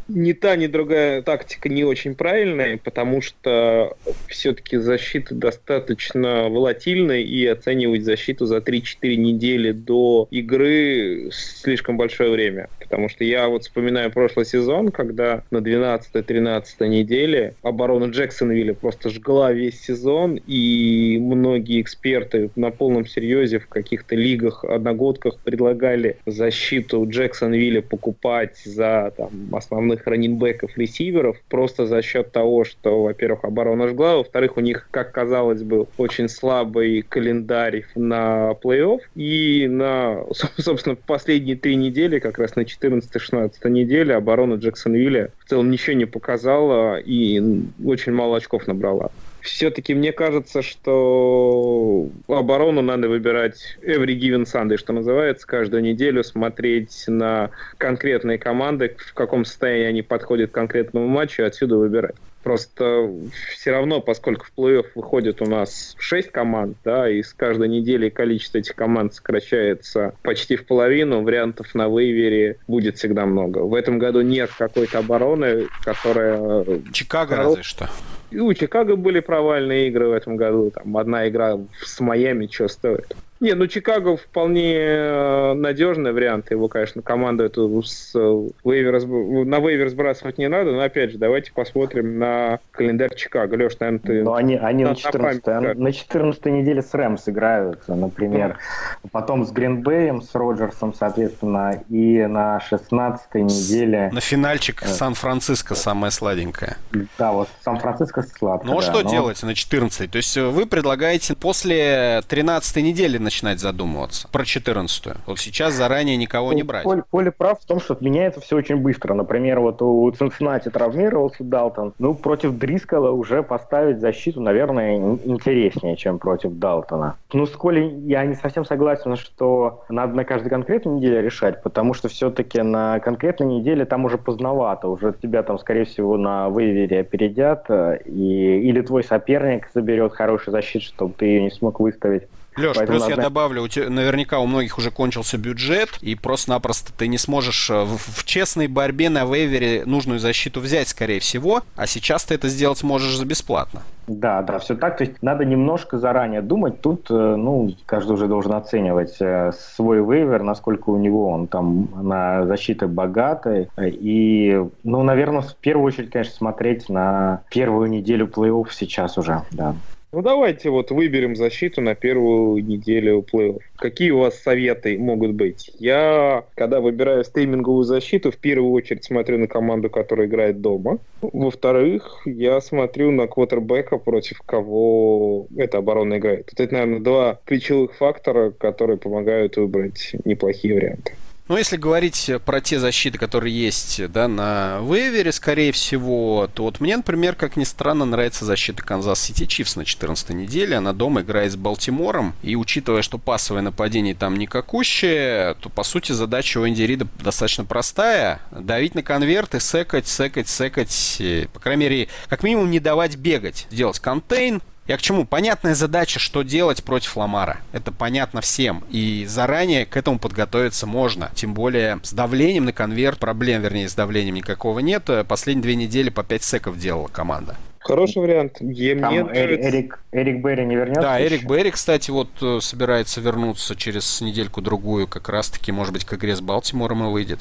Ни та, ни другая тактика не очень правильная, потому что все-таки защита достаточно волатильная, и оценивать защиту за 3-4 недели до игры слишком большое время. Потому что я вот вспоминаю прошлый сезон, когда на 12-13 неделе оборона Джексонвилля просто жгла весь сезон, и многие эксперты на полном серьезе в каких-то лигах, одногодках предлагали защиту Джексонвилля покупать за там, основных основных раненбеков, ресиверов, просто за счет того, что, во-первых, оборона жгла, во-вторых, у них, как казалось бы, очень слабый календарь на плей-офф, и на, [LAUGHS] собственно, последние три недели, как раз на 14-16 неделе, оборона Джексонвилля в целом ничего не показала и очень мало очков набрала все-таки мне кажется, что оборону надо выбирать every given Sunday, что называется, каждую неделю смотреть на конкретные команды, в каком состоянии они подходят к конкретному матчу, и отсюда выбирать. Просто все равно, поскольку в плей-офф выходит у нас 6 команд, да, и с каждой недели количество этих команд сокращается почти в половину, вариантов на вейвере будет всегда много. В этом году нет какой-то обороны, которая... Чикаго разве что. И у Чикаго были провальные игры в этом году. Там одна игра с Майами что стоит. Не, ну Чикаго вполне э, надежный вариант. Его, конечно, команду эту с э, вейвер, на вейвер сбрасывать не надо, но опять же, давайте посмотрим на календарь Чикаго. Леш, наверное, ты... Ну, они, они на, на, 14, на, на 14 неделе с Рэмс играют, например. Mm. Потом с Гринбеем, с Роджерсом, соответственно, и на 16 неделе... На финальчик э. Сан-Франциско самое сладенькое. Да, вот Сан-Франциско сладко. Ну, а что но... делать на 14? То есть вы предлагаете после 13 недели начинать задумываться про 14-ю. Вот сейчас заранее никого не брать. Поле, Поле прав в том, что меняется все очень быстро. Например, вот у Цинциннати травмировался Далтон. Ну, против Дрискала уже поставить защиту, наверное, интереснее, чем против Далтона. Ну, с Колей я не совсем согласен, что надо на каждой конкретной неделе решать, потому что все-таки на конкретной неделе там уже поздновато. Уже тебя там, скорее всего, на вейвере опередят, э, и, или твой соперник заберет хорошую защиту, чтобы ты ее не смог выставить. Леш, плюс надо... я добавлю, у тебя, наверняка у многих уже кончился бюджет, и просто-напросто ты не сможешь э, в, в честной борьбе на вейвере нужную защиту взять, скорее всего, а сейчас ты это сделать можешь за бесплатно. Да, да, все так. То есть надо немножко заранее думать. Тут, э, ну, каждый уже должен оценивать э, свой вейвер, насколько у него он там на защиты богатый. И, ну, наверное, в первую очередь, конечно, смотреть на первую неделю плей-офф сейчас уже, да. Ну давайте вот выберем защиту на первую неделю плей-офф. Какие у вас советы могут быть? Я, когда выбираю стриминговую защиту, в первую очередь смотрю на команду, которая играет дома. Во-вторых, я смотрю на квотербека, против кого эта оборона играет. Вот это, наверное, два ключевых фактора, которые помогают выбрать неплохие варианты. Ну, если говорить про те защиты, которые есть да, на вейвере, скорее всего, то вот мне, например, как ни странно, нравится защита Канзас Сити Чифс на 14 неделе. Она дома играет с Балтимором. И учитывая, что пасовое нападение там никакущее, то, по сути, задача у Энди Рида достаточно простая. Давить на конверты, секать, секать, секать. По крайней мере, как минимум не давать бегать. Делать контейн, я к чему? Понятная задача, что делать против Ламара. Это понятно всем. И заранее к этому подготовиться можно. Тем более с давлением на конверт, проблем, вернее, с давлением никакого нет. Последние две недели по 5 секов делала команда. Хороший вариант. Там мне Эрик, Эрик, Эрик Берри не вернется? Да, еще? Эрик Берри, кстати, вот э, собирается вернуться через недельку-другую, как раз-таки, может быть, к игре с Балтимором и выйдет.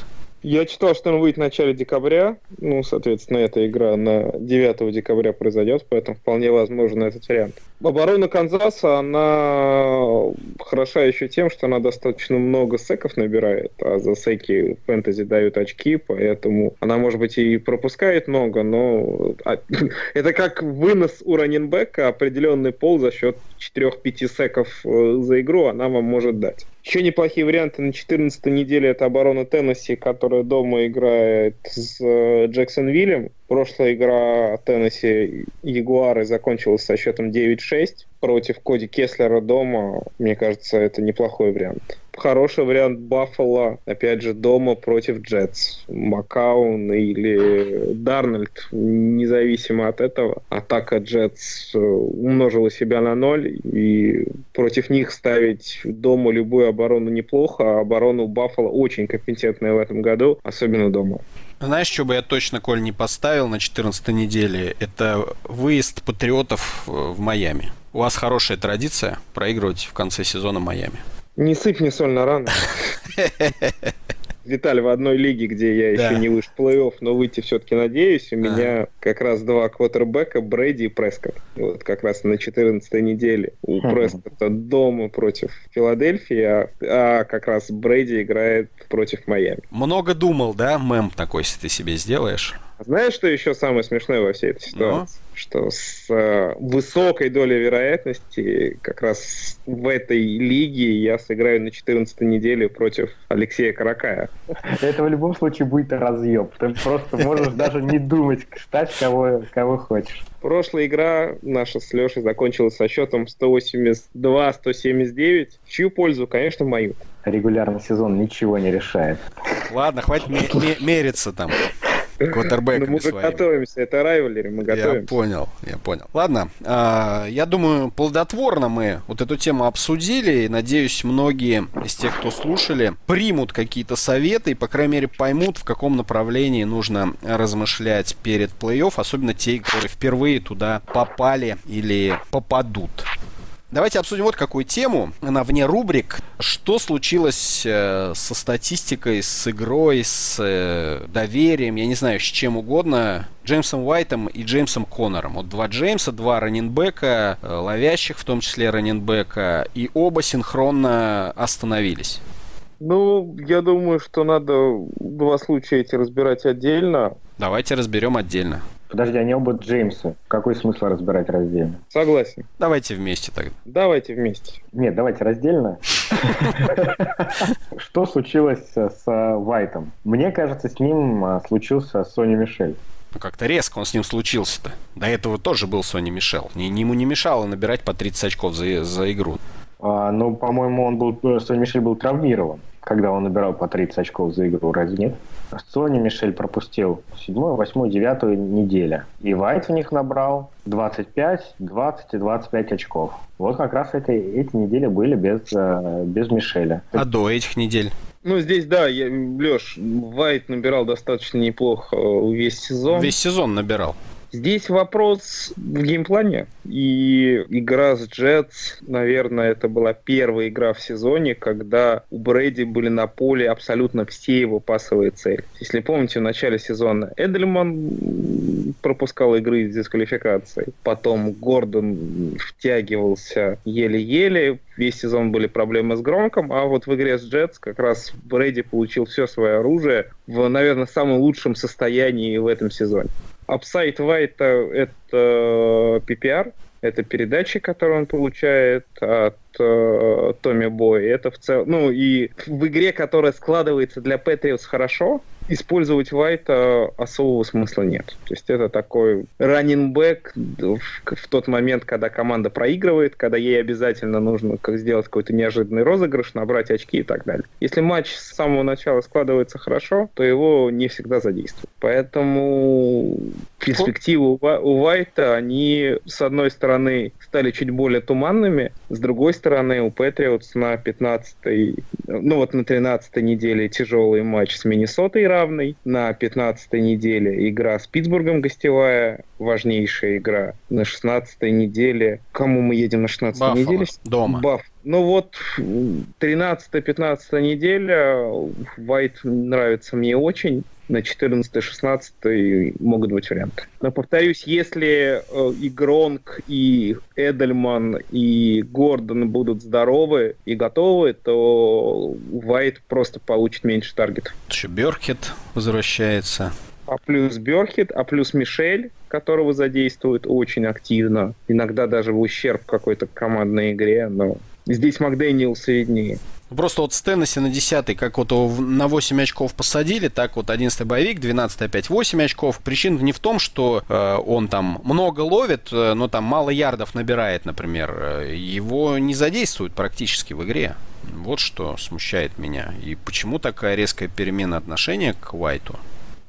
Я читал, что он выйдет в начале декабря. Ну, соответственно, эта игра на 9 декабря произойдет, поэтому вполне возможен этот вариант. Оборона Канзаса, она хороша еще тем, что она достаточно много секов набирает, а за секи фэнтези дают очки, поэтому она, может быть, и пропускает много, но а, [LAUGHS] это как вынос у раненбека определенный пол за счет 4-5 секов э, за игру она вам может дать. Еще неплохие варианты на 14 неделе это оборона Теннесси, которая дома играет с э, Джексонвиллем. Прошлая игра Теннесси Ягуары закончилась со счетом 9-6 против Коди Кеслера дома. Мне кажется, это неплохой вариант. Хороший вариант Баффало, опять же, дома против Джетс. Макаун или Дарнольд, независимо от этого. Атака Джетс э, умножила себя на ноль, и против них ставить дома любую оборону неплохо, а оборону Баффало очень компетентная в этом году, особенно дома. Знаешь, что бы я точно, Коль, не поставил на 14 неделе? Это выезд патриотов э, в Майами. У вас хорошая традиция проигрывать в конце сезона Майами. Не сыпь мне соль на рану. [LAUGHS] Виталий, в одной лиге, где я Да. еще не вышел в плей-офф, но выйти все-таки надеюсь, у А. меня как раз два квотербека, Брэди и Прескотт. Вот как раз на 14 неделе у Хм. Прескотта дома против Филадельфии, а, а как раз Брэди играет против Майами. Много думал, да, мем такой, если ты себе сделаешь? Знаешь, что еще самое смешное во всей этой Ну? ситуации? Что с э, высокой долей вероятности как раз в этой лиге я сыграю на 14 неделе против Алексея Каракая. Это в любом случае будет разъеб. Ты просто можешь даже не думать, стать кого, кого хочешь. Прошлая игра наша с Лешей закончилась со счетом 182-179. В чью пользу? Конечно, мою. Регулярный сезон ничего не решает. Ладно, хватит ме- ме- мериться там квотербеками мы же своими. готовимся, это райвелери, мы Я готовимся. понял, я понял. Ладно, а, я думаю, плодотворно мы вот эту тему обсудили. И надеюсь, многие из тех, кто слушали, примут какие-то советы и, по крайней мере, поймут, в каком направлении нужно размышлять перед плей-офф, особенно те, которые впервые туда попали или попадут. Давайте обсудим вот какую тему. Она вне рубрик. Что случилось э, со статистикой, с игрой, с э, доверием, я не знаю, с чем угодно, Джеймсом Уайтом и Джеймсом Коннором. Вот два Джеймса, два раненбека, э, ловящих, в том числе раненбека, и оба синхронно остановились. Ну, я думаю, что надо два случая эти разбирать отдельно. Давайте разберем отдельно. Подожди, они оба Джеймсы. Какой смысл разбирать раздельно? Согласен. Давайте вместе тогда. Давайте вместе. Нет, давайте раздельно. [LAUGHS] Что случилось с Вайтом? Мне кажется, с ним а, случился Сони Мишель. Ну, как-то резко он с ним случился-то. До этого тоже был Сони Мишел. Ни- Ему не мешало набирать по 30 очков за, за игру. А, Ну, по-моему, он был, э, Сони Мишель был травмирован, когда он набирал по 30 очков за игру, разве нет? Сони Мишель пропустил 7, 8, 9 неделя. И Вайт у них набрал 25, 20 и 25 очков. Вот как раз эти, эти недели были без, э, без Мишеля. А до этих недель? Ну, здесь, да, я, Леш, Вайт набирал достаточно неплохо э, весь сезон. Весь сезон набирал. Здесь вопрос в геймплане. И игра с Джетс, наверное, это была первая игра в сезоне, когда у Брэди были на поле абсолютно все его пасовые цели. Если помните, в начале сезона Эдельман пропускал игры из дисквалификации. Потом Гордон втягивался еле-еле. Весь сезон были проблемы с Громком. А вот в игре с Джетс как раз Брэди получил все свое оружие в, наверное, самом лучшем состоянии в этом сезоне. Upside Вайта — это PPR, это передачи, которые он получает от э, Томми Бой. Это в целом... Ну, и в игре, которая складывается для Патриотс хорошо, использовать Вайта особого смысла нет. То есть это такой раннинбэк в, в тот момент, когда команда проигрывает, когда ей обязательно нужно как сделать какой-то неожиданный розыгрыш, набрать очки и так далее. Если матч с самого начала складывается хорошо, то его не всегда задействуют. Поэтому перспективы у Ва- у Вайта, они, с одной стороны, стали чуть более туманными, с другой стороны, у Патриотс на 15 ну вот на 13 неделе тяжелый матч с Миннесотой равный, на 15 неделе игра с Питтсбургом гостевая, важнейшая игра, на 16 неделе, кому мы едем на 16 Баффало. неделе? Дома. Баф. Ну вот 13-15 неделя Вайт нравится мне очень. На 14-16 могут быть варианты. Но повторюсь, если э, и Гронк, и Эдельман, и Гордон будут здоровы и готовы, то Вайт просто получит меньше таргетов. Еще Беркет возвращается. А плюс Берхит, а плюс Мишель, которого задействуют очень активно. Иногда даже в ущерб какой-то командной игре, но здесь Макдэниелс виднее. Просто вот с Теннесси на 10 как вот на 8 очков посадили, так вот 11 боевик, 12 опять 8 очков. Причина не в том, что э, он там много ловит, э, но там мало ярдов набирает, например. Э, Его не задействуют практически в игре. Вот что смущает меня. И почему такая резкая перемена отношения к Уайту?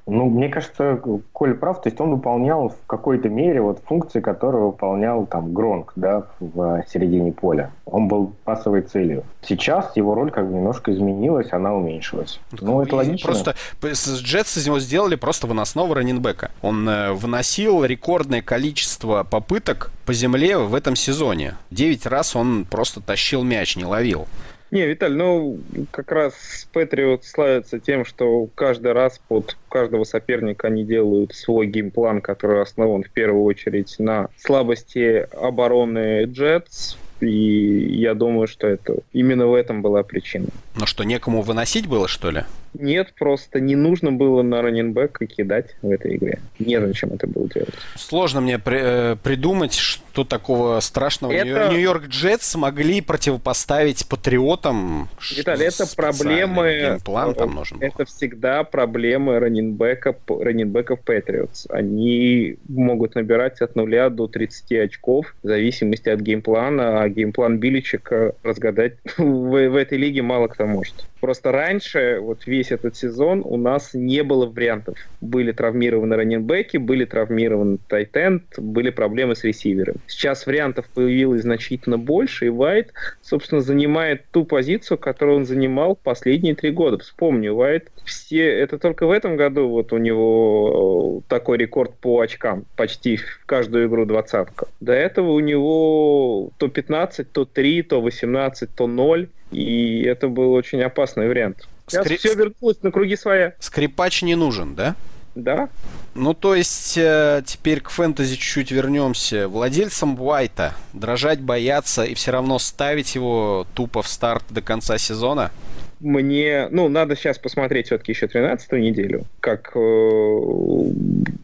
Ну, мне кажется, Коля прав, то есть он выполнял в какой-то мере вот функции, которые выполнял там Гронк, да, в середине поля. Он был пасовой целью. Сейчас его роль как бы немножко изменилась, она уменьшилась. Ну, это И логично. Просто с Джетс из него сделали просто выносного раненбека. Он э, выносил рекордное количество попыток по земле в этом сезоне. Девять раз он просто тащил мяч, не ловил. Не, Виталь, ну, как раз Патриот славится тем, что каждый раз под каждого соперника они делают свой геймплан, который основан в первую очередь на слабости обороны Джетс, и я думаю, что это именно в этом была причина. Ну что, некому выносить было, что ли? Нет, просто не нужно было на раненбека кидать в этой игре. Незачем это было делать. Сложно мне при, э, придумать, что такого страшного это... Нью-Йорк Джетс смогли противопоставить патриотам. Виталий, это проблемы... План там нужен это был. всегда проблемы раненбека, раненбеков Патриотс. Они могут набирать от нуля до 30 очков в зависимости от геймплана, а game plan Биличика разгадать [LAUGHS] в, в этой лиге мало кто может. Просто раньше, вот весь этот сезон, у нас не было вариантов. Были травмированы раненбеки, были травмированы тайтенд, были проблемы с ресивером. Сейчас вариантов появилось значительно больше, и Вайт, собственно, занимает ту позицию, которую он занимал последние три года. Вспомню, Вайт все, это только в этом году вот у него э, такой рекорд по очкам, почти в каждую игру двадцатка. До этого у него то 15, то 3, то 18, то 0. И это был очень опасный вариант. Сейчас все вернулось на круги своя. Скрипач не нужен, да? Да. Ну, то есть, э, теперь к фэнтези чуть-чуть вернемся. Владельцам Уайта дрожать, бояться и все равно ставить его тупо в старт до конца сезона? Мне, ну, надо сейчас посмотреть все-таки еще 13-ю неделю, как э,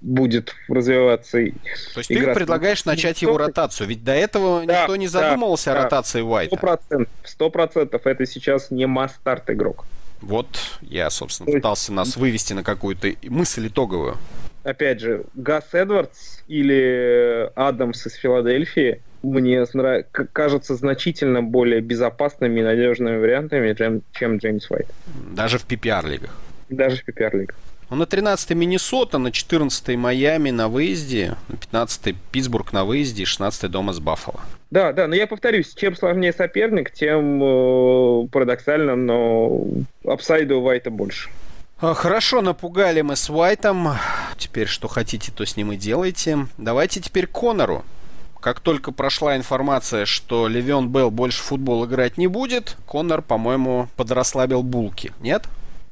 будет развиваться То есть игра. ты предлагаешь начать его ротацию, ведь до этого да, никто не задумывался да, о ротации Уайта. Сто процентов, это сейчас не масс-старт игрок. Вот я, собственно, пытался нас вывести на какую-то мысль итоговую. Опять же, Гас Эдвардс или Адамс из Филадельфии мне нрав... кажутся значительно более безопасными и надежными вариантами, чем Джеймс Уайт. Даже в PPR-лигах? Даже в PPR-лигах. Ну, на 13-й Миннесота, на 14-й Майами на выезде, на 15-й Питтсбург на выезде и 16-й дома с Баффало. Да, да, но я повторюсь, чем сложнее соперник, тем э, парадоксально, но апсайда у Вайта больше. А, хорошо, напугали мы с Уайтом. Теперь что хотите, то с ним и делайте. Давайте теперь Конору. Как только прошла информация, что Левион Белл больше в футбол играть не будет, Конор, по-моему, подрасслабил булки. Нет?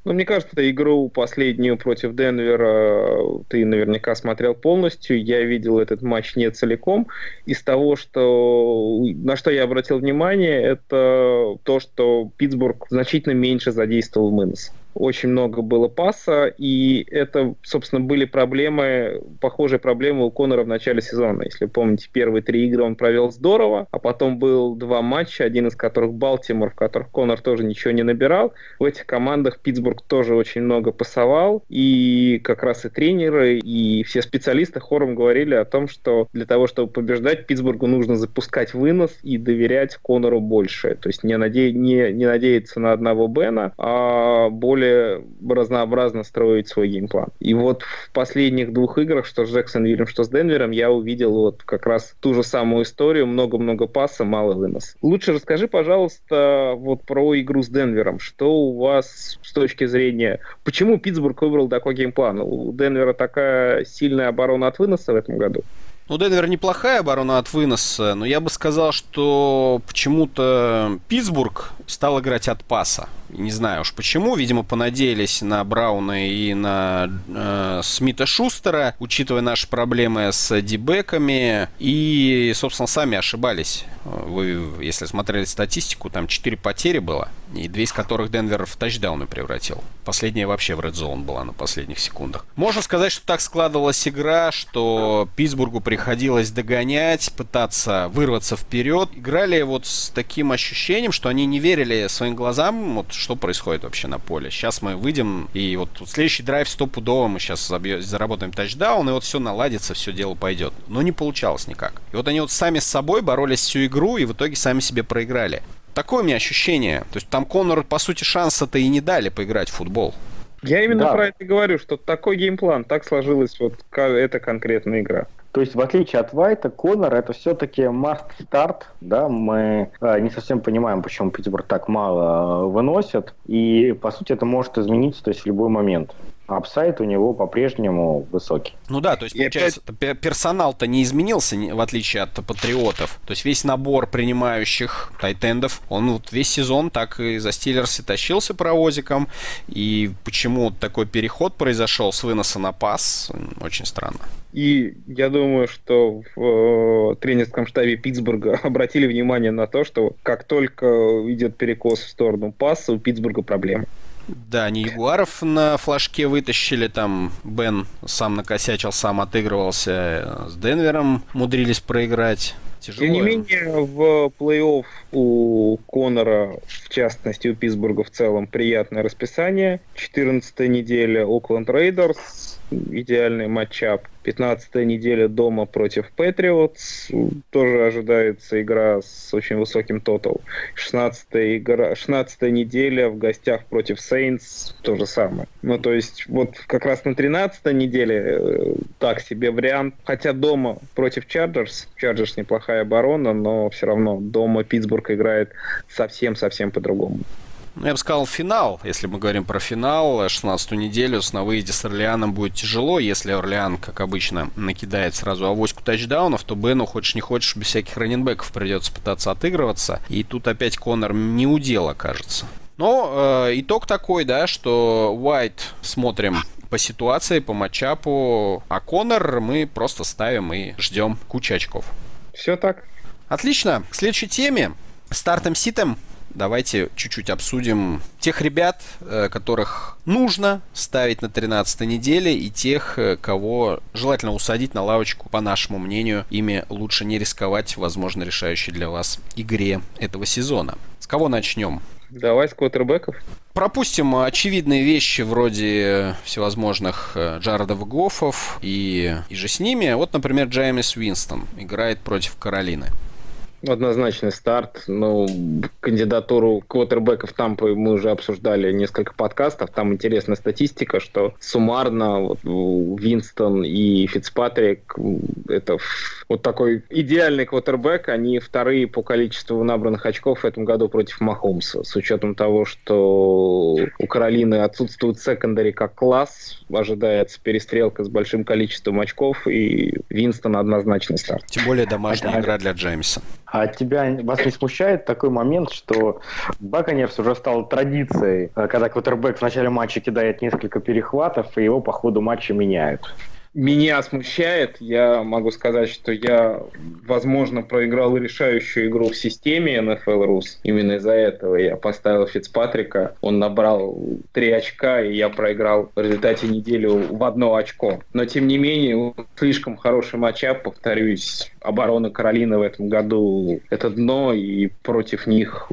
Ну, мне кажется, игру последнюю против Денвера ты наверняка смотрел полностью. Я видел этот матч не целиком. Из того, что на что я обратил внимание, это то, что Питтсбург значительно меньше задействовал Мэннес очень много было паса, и это, собственно, были проблемы, похожие проблемы у Конора в начале сезона. Если помните, первые три игры он провел здорово, а потом был два матча, один из которых Балтимор, в которых Конор тоже ничего не набирал. В этих командах Питтсбург тоже очень много пасовал, и как раз и тренеры, и все специалисты хором говорили о том, что для того, чтобы побеждать, Питтсбургу нужно запускать вынос и доверять Конору больше. То есть не, наде... не, не надеяться на одного Бена, а более более разнообразно строить свой геймплан. И вот в последних двух играх, что с Джексонвиллем, что с Денвером, я увидел вот как раз ту же самую историю, много-много паса, мало вынос. Лучше расскажи, пожалуйста, вот про игру с Денвером. Что у вас с точки зрения... Почему Питтсбург выбрал такой game plan? У Денвера такая сильная оборона от выноса в этом году? Ну, Денвер неплохая оборона от выноса, но я бы сказал, что почему-то Питтсбург стал играть от паса. Не знаю уж почему. Видимо, понадеялись на Брауна и на э, Смита Шустера, учитывая наши проблемы с D-back ами. И, собственно, сами ошибались. Вы, если смотрели статистику, там 4 потери было, и две из которых Денвер в тачдауны превратил. Последняя вообще в Red Zone была на последних секундах. Можно сказать, что так складывалась игра, что Питтсбургу приходилось догонять, пытаться вырваться вперед. Играли вот с таким ощущением, что они не верили своим глазам, вот что происходит вообще на поле. Сейчас мы выйдем, и вот следующий драйв стопудово мы сейчас заработаем тачдаун, и вот все наладится, все дело пойдет. Но не получалось никак. И вот они вот сами с собой боролись всю игру, и в итоге сами себе проиграли. Такое у меня ощущение. То есть там Конор, по сути, шанса-то и не дали поиграть в футбол. Я именно да. про это говорю, что такой game plan, так сложилась вот эта конкретная игра. То есть, в отличие от Вайта, Конор это все-таки must start, да, мы э, не совсем понимаем, почему Питтсбург так мало э, выносит, и, по сути, это может измениться, то есть, в любой момент. Upside у него по-прежнему высокий. Ну да, то есть, получается, опять... персонал-то не изменился, в отличие от патриотов. То есть весь набор принимающих tight end ов, он вот весь сезон так и за Стиллерс тащился паровозиком. И почему такой переход произошел с выноса на пас, очень странно. И я думаю, что в э, тренерском штабе Питтсбурга [LAUGHS] обратили внимание на то, что как только идет перекос в сторону паса, у Питтсбурга проблемы. Да, не Ягуаров на флажке вытащили, там Бен сам накосячил, сам отыгрывался, с Денвером мудрились проиграть. Тяжело. Тем не менее, в плей-офф у Конора, в частности у Питтсбурга в целом, приятное расписание. 14 неделя Окленд Рейдерс, идеальный matchup. 15 неделя дома против Патриотс. Тоже ожидается игра с очень высоким тотал. 16 игра, 16 неделя в гостях против Сейнс. То же самое. Ну, то есть, вот как раз на 13 неделе э, так себе вариант. Хотя дома против Чарджерс. Чарджерс неплохая оборона, но все равно дома Питтсбург играет совсем-совсем по-другому. Ну, я бы сказал, финал. Если мы говорим про финал, 16-ю неделю с на выезде с Орлеаном будет тяжело. Если Орлеан, как обычно, накидает сразу авоську тачдаунов, то Бену, хочешь не хочешь, без всяких раненбеков придется пытаться отыгрываться. И тут опять Конор не удел окажется. Но э, итог такой, да, что Уайт смотрим по ситуации, по матчапу, а Конор мы просто ставим и ждем кучу очков. Все так. Отлично. К следующей теме. Стартом ситом давайте чуть-чуть обсудим тех ребят, э, которых нужно ставить на 13 неделе, и тех, э, кого желательно усадить на лавочку, по нашему мнению, ими лучше не рисковать, возможно, решающей для вас игре этого сезона. С кого начнем? Давай с квотербеков. Пропустим очевидные вещи вроде всевозможных э, Джаредов Гоффов и, и же с ними. Вот, например, Джеймис Уинстон играет против Каролины. Однозначный старт. Ну, кандидатуру квотербеков Тампы мы уже обсуждали несколько подкастов. Там интересная статистика, что суммарно вот, Винстон и Фицпатрик это вот такой идеальный квотербек. Они вторые по количеству набранных очков в этом году против Махомса. С учетом того, что у Каролины отсутствует секондари как класс, ожидается перестрелка с большим количеством очков, и Винстон однозначный старт. Тем более домашняя игра для Джеймса. А тебя вас не смущает такой момент, что Баконерс уже стал традицией, э, когда квотербек в начале матча кидает несколько перехватов, и его по ходу матча меняют? Меня смущает. Я могу сказать, что я, возможно, проиграл решающую игру в системе NFL Rus. Именно из-за этого я поставил Фицпатрика. Он набрал три очка, и я проиграл в результате неделю в одно очко. Но, тем не менее, слишком хороший матчап, повторюсь. Оборона Каролины в этом году — это дно, и против них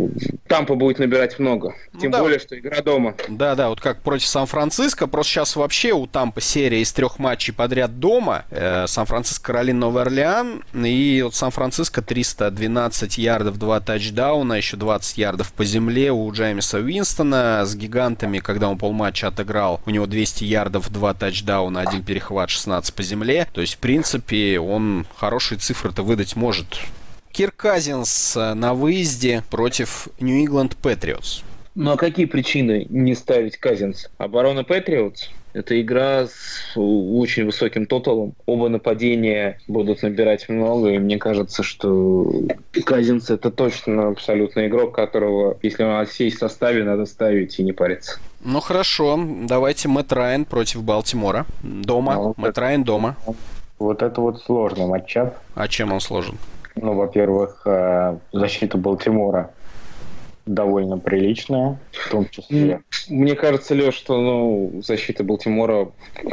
Тампа будет набирать много. Ну, Тем да. более, что игра дома. Да-да, вот как против Сан-Франциско. Просто сейчас вообще у Тампа серия из трех матчей по подряд дома. Э, Сан-Франциско, Каролина, Новый Орлеан. И вот Сан-Франциско 312 ярдов, 2 тачдауна, еще 20 ярдов по земле у Джеймиса Уинстона. С гигантами, когда он полматча отыграл, у него 200 ярдов, 2 тачдауна, один перехват, 16 по земле. То есть, в принципе, он хорошие цифры-то выдать может. Кир Казинс э, на выезде против Нью-Ингланд Патриотс. Ну а какие причины не ставить Казинс? Оборона Патриотс? Это игра с очень высоким тоталом. Оба нападения будут набирать много, и мне кажется, что Казинц это точно абсолютно игрок, которого, если он сесть в составе, надо ставить и не париться. Ну хорошо, давайте Мэтт Райан против Балтимора. Дома. Ну, Мэтт это... Райан дома. Вот это вот сложный матчап. А чем он сложен? Ну, во-первых, э, защита Балтимора довольно приличная, в том числе. Мне кажется, Леш, что ну, защита Балтимора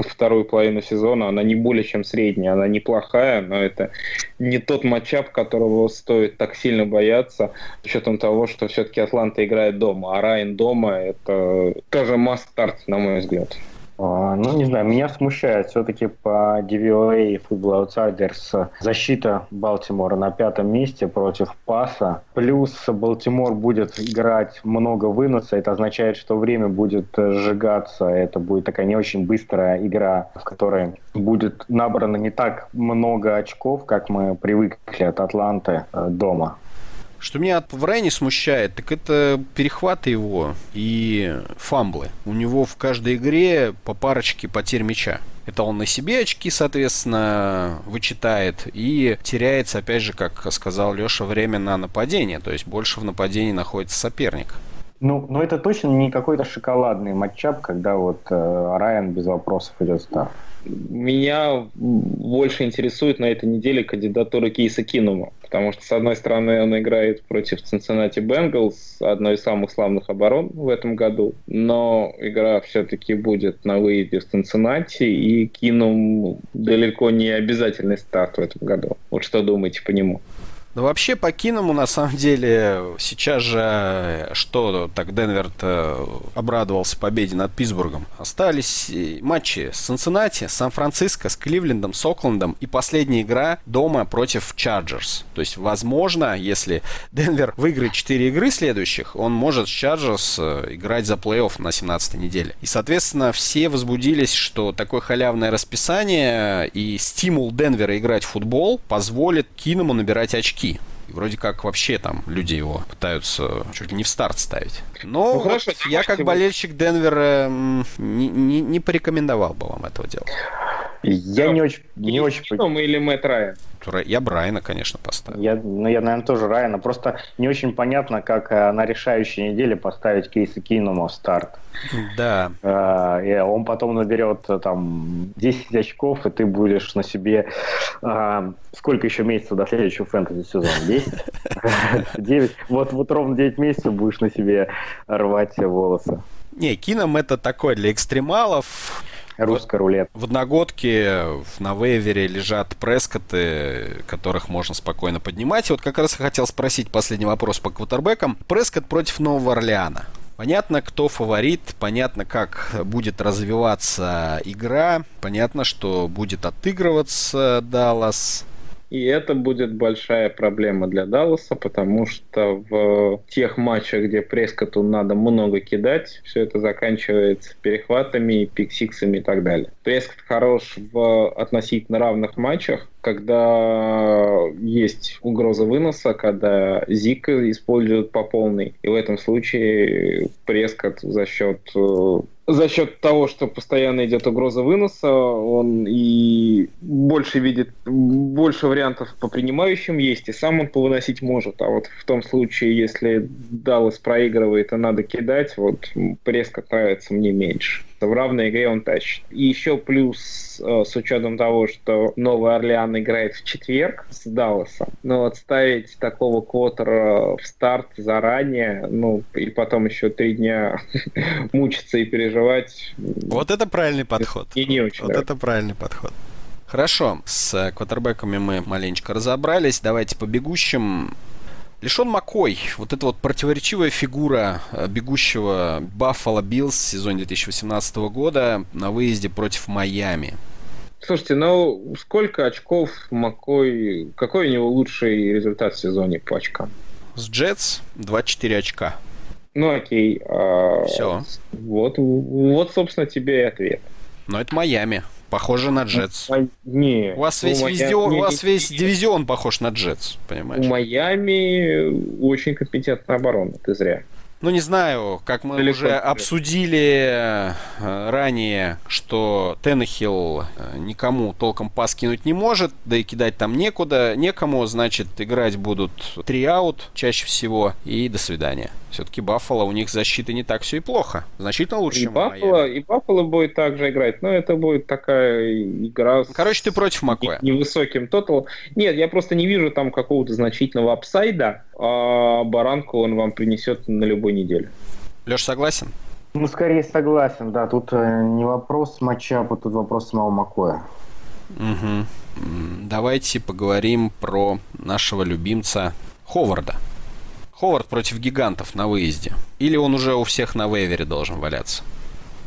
вторую половину сезона, она не более чем средняя, она неплохая, но это не тот матчап, которого стоит так сильно бояться, с учетом того, что все-таки Атланта играет дома, а Райан дома это тоже масс-старт, на мой взгляд. А, ну, не знаю, меня смущает все-таки по DVOA и Football Outsiders защита Балтимора на пятом месте против паса. Плюс Балтимор будет играть много выноса. Это означает, что время будет сжигаться. Это будет такая не очень быстрая игра, в которой будет набрано не так много очков, как мы привыкли от Атланты э, дома. Что меня в Райне смущает, так это перехваты его и фамблы. У него в каждой игре по парочке потерь мяча. Это он на себе очки, соответственно, вычитает и теряется, опять же, как сказал Леша, время на нападение. То есть больше в нападении находится соперник. Ну, но это точно не какой-то шоколадный матчап, когда вот э, Райан без вопросов идет в. Меня больше интересует на этой неделе кандидатура Кейса Кинума, потому что, с одной стороны, он играет против Cincinnati Bengals, одной из самых славных оборон в этом году, но игра все-таки будет на выезде в Cincinnati, и Кинум далеко не обязательный старт в этом году. Вот что думаете по нему? Ну, вообще, по Киному, на самом деле, сейчас же, что так Денвер обрадовался победе над Питтсбургом. Остались матчи с Цинциннати, Сан-Франциско, с Кливлендом, с Оклендом и последняя игра дома против Чарджерс. То есть, возможно, если Денвер выиграет 4 игры следующих, он может с Чарджерс э, играть за плей-офф на 17 неделе. И, соответственно, все возбудились, что такое халявное расписание и стимул Денвера играть в футбол позволит Киному набирать очки. И вроде как вообще там люди его пытаются чуть ли не в старт ставить. Но ну, хорошо, я как болельщик Денвера не, не, не порекомендовал бы вам этого делать. Я не очень... Не очень... Или Мэтт Райан? Я Брайана, конечно, поставил. Я, ну, я, наверное, тоже Райана. Просто не очень понятно, как э, на решающей неделе поставить Кейса Кинума в старт. Да. Э, и он потом наберет э, там 10 очков, и ты будешь на себе... Э, сколько еще месяцев до следующего фэнтези сезона? 10? 9? [LAUGHS] Вот, вот ровно 9 месяцев будешь на себе рвать волосы. Не, Кином это такой для экстремалов Русская рулетка. В одногодке на вейвере лежат прескоты, которых можно спокойно поднимать. И вот как раз я хотел спросить последний вопрос по квотербекам. Прескот против Нового Орлеана. Понятно, кто фаворит, понятно, как будет развиваться игра, понятно, что будет отыгрываться Даллас. И это будет большая проблема для Далласа, потому что в тех матчах, где Прескоту надо много кидать, все это заканчивается перехватами, пиксиксами и так далее. Прескот хорош в относительно равных матчах, когда есть угроза выноса, когда Зика используют по полной. И в этом случае Прескот за счет э, за счет того, что постоянно идет угроза выноса, он и больше видит, больше вариантов по принимающим есть, и сам он повыносить может. А вот в том случае, если Даллас проигрывает, и надо кидать, вот Преска нравится мне меньше в равной игре он тащит. И еще плюс э, с учетом того, что Новый Орлеан играет в четверг с Далласом, но вот ставить такого квотера в старт заранее, ну, и потом еще три дня [LAUGHS] мучиться и переживать. Вот это правильный подход. И не очень. Вот нравится. это правильный подход. Хорошо, с квотербеками мы маленечко разобрались. Давайте по бегущим. Лишон Маккой, вот эта вот противоречивая фигура э, бегущего Баффало Биллс в сезоне 2018 года на выезде против Майами. Слушайте, ну сколько очков Маккой, какой у него лучший результат в сезоне по очкам? С Джетс 24 очка. Ну окей. А... Все. Вот, вот, собственно, тебе и ответ. Но это Майами. Похоже на Джетс. Не. У вас весь, Майами... везде, у вас весь дивизион похож на Джетс, понимаешь? У Майами очень компетентная оборона, ты зря. Ну, не знаю, как мы Далеко уже обсудили э, ранее, что Теннехилл э, никому толком пас кинуть не может, да и кидать там некуда, некому, значит, играть будут три аут чаще всего, и до свидания. Все-таки Баффало, у них защита не так все и плохо. Значительно лучше, и чем Баффало, И Баффало будет также играть, но это будет такая игра... Короче, ты против Макоя. Невысоким тотал. Нет, я просто не вижу там какого-то значительного апсайда, а баранку он вам принесет на любой неделе. Леш, согласен? Ну, скорее согласен, да. Тут э, не вопрос матчапа, тут вопрос самого Макоя. Угу. Давайте поговорим про нашего любимца Ховарда. Ховард против гигантов на выезде? Или он уже у всех на вейвере должен валяться?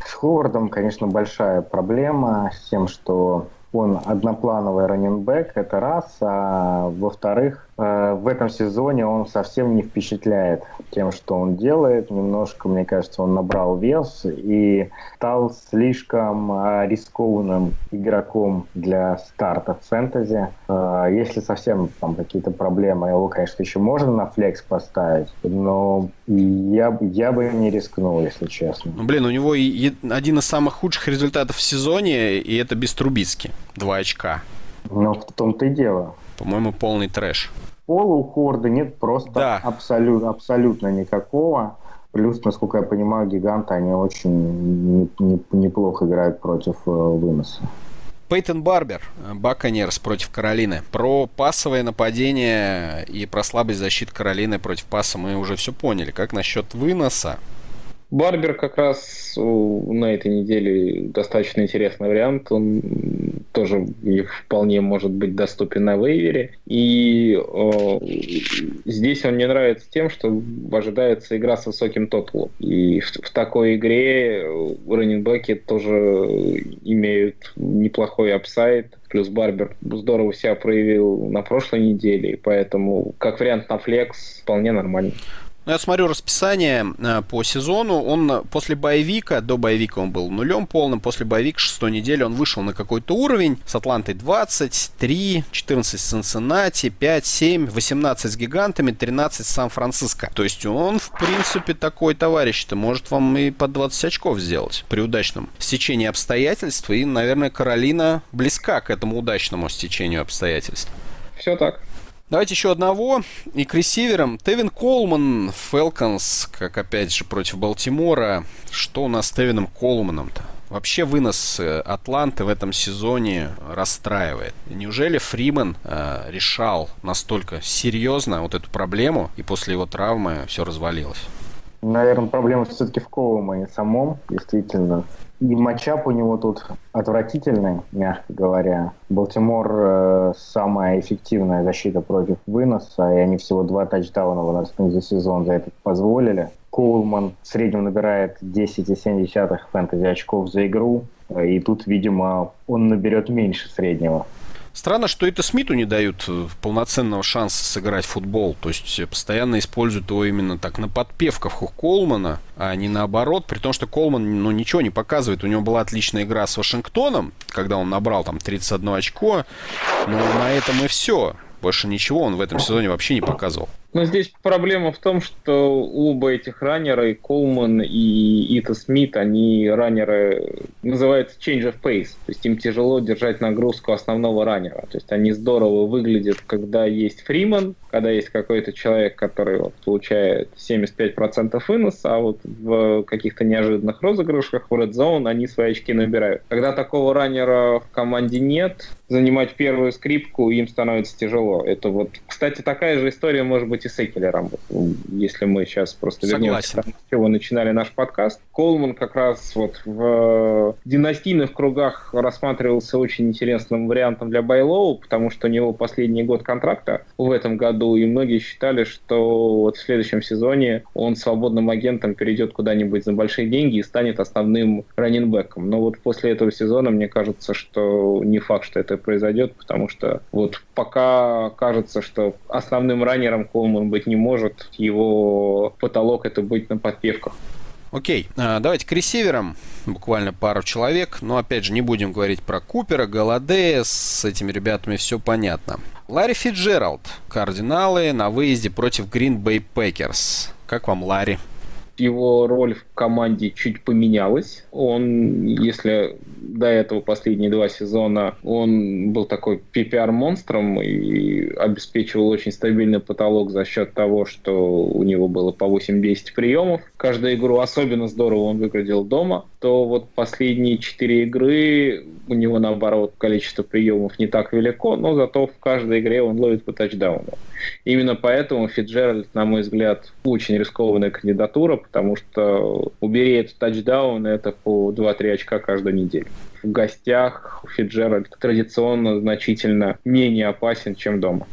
С Ховардом, конечно, большая проблема с тем, что он одноплановый раненбэк, это раз, а во-вторых, в этом сезоне он совсем не впечатляет тем, что он делает. Немножко, мне кажется, он набрал вес и стал слишком э, рискованным игроком для старта в фэнтези. Э, если совсем там какие-то проблемы, его, конечно, еще можно на флекс поставить, но я, я бы не рискнул, если честно. Ну, блин, у него и один из самых худших результатов в сезоне, и это без Трубицки. Два очка. Ну, в том-то и дело. По-моему, полный трэш. Пола у Хорда нет просто Да. абсолют, абсолютно никакого. Плюс, насколько я понимаю, гиганты, они очень не- не- неплохо играют против э, выноса. Пейтон Барбер, Баконерс против Каролины. Про пасовое нападение и про слабость защиты Каролины против паса мы уже все поняли. Как насчет выноса? Барбер как раз на этой неделе достаточно интересный вариант. Он тоже вполне может быть доступен на waiver е. И э, здесь он мне нравится тем, что ожидается игра с высоким тоталом. И в, в такой игре running back и тоже имеют неплохой upside. Плюс Барбер здорово себя проявил на прошлой неделе, поэтому как вариант на flex вполне нормально. Ну, я смотрю расписание э, по сезону. Он после bye week а, до боевика он был нулем полным, после боевика шестой недели он вышел на какой-то уровень. С Атлантой 20, 3, 14 с Цинциннати, 5, 7, 18 с гигантами, 13 с Сан-Франциско. То есть он, в принципе, такой товарищ-то может вам и по 20 очков сделать при удачном стечении обстоятельств. И, наверное, Каролина близка к этому удачному стечению обстоятельств. Все так. Давайте еще одного. И к ресиверам. Тевин Колман, Фелконс, как опять же против Балтимора. Что у нас с Тевином Колманом-то? Вообще вынос э, Атланты в этом сезоне расстраивает. Неужели Фриман э, решал настолько серьезно вот эту проблему, и после его травмы все развалилось? Наверное, проблема все-таки в Коумане самом, действительно. И матчап у него тут отвратительный, мягко говоря. Балтимор э, самая эффективная защита против выноса, и они всего два тачдауна нас за сезон за это позволили. Коулман в среднем набирает 10,7 фэнтези очков за игру, э, и тут, видимо, он наберет меньше среднего. Странно, что это Смиту не дают э, полноценного шанса сыграть в футбол. То есть э, постоянно используют его именно так на подпевках у Колмана, а не наоборот. При том, что Колман ну, ничего не показывает. У него была отличная игра с Вашингтоном, когда он набрал там 31 очко. Но на этом и все. Больше ничего он в этом сезоне вообще не показывал. Но здесь проблема в том, что оба этих раннера, и Колман, и Ита Смит, они раннеры, называется change of pace. То есть им тяжело держать нагрузку основного раннера. То есть они здорово выглядят, когда есть Фриман, когда есть какой-то человек, который вот, получает 75% выноса, а вот в каких-то неожиданных розыгрышах в Red Zone они свои очки набирают. Когда такого раннера в команде нет, занимать первую скрипку им становится тяжело. Это вот, кстати, такая же история может быть и с Экелером. Если мы сейчас просто вернемся к тому, с чего начинали наш подкаст. Колман как раз вот в династийных кругах рассматривался очень интересным вариантом для Байлоу, потому что у него последний год контракта в этом году, и многие считали, что вот в следующем сезоне он свободным агентом перейдет куда-нибудь за большие деньги и станет основным раненбеком. Но вот после этого сезона мне кажется, что не факт, что это произойдет, потому что вот пока кажется, что основным раннером Колман быть не может, его потолок это быть на подпевках. Окей, а, давайте к ресиверам. Буквально пару человек. Но опять же, не будем говорить про Купера, Голодея. С этими ребятами все понятно. Ларри Фиджералд. Кардиналы на выезде против Green Bay Packers. Как вам Ларри? Его роль в команде чуть поменялась. Он, если до этого последние два сезона он был такой PPR-монстром и обеспечивал очень стабильный потолок за счет того, что у него было по 8-10 приемов. Каждую игру особенно здорово он выглядел дома, то вот последние четыре игры у него, наоборот, количество приемов не так велико, но зато в каждой игре он ловит по тачдауну. Именно поэтому Фиджеральд, на мой взгляд, очень рискованная кандидатура, потому что убери этот тачдаун, это по 2-3 очка каждую неделю. В гостях Фиджеральд традиционно значительно менее опасен, чем дома.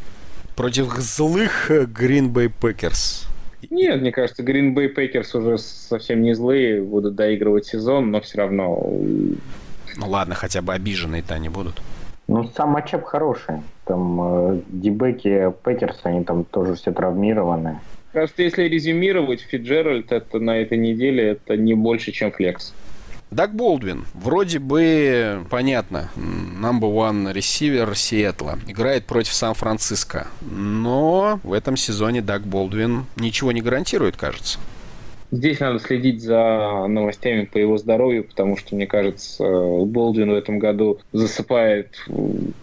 Против злых Green Bay Packers. Нет, мне кажется, Green Bay Packers уже совсем не злые, будут доигрывать сезон, но все равно... Ну ладно, хотя бы обиженные-то они будут. Ну, сам matchup хороший. Там э, D-back и, Пекерс, они там тоже все травмированы. Кажется, если резюмировать, Фиджеральд это на этой неделе это не больше, чем flex. Даг Болдвин, вроде бы понятно, number one receiver Сиэтла, играет против Сан-Франциско, но в этом сезоне Даг Болдвин ничего не гарантирует, кажется. Здесь надо следить за новостями по его здоровью, потому что, мне кажется, Болдвин в этом году засыпает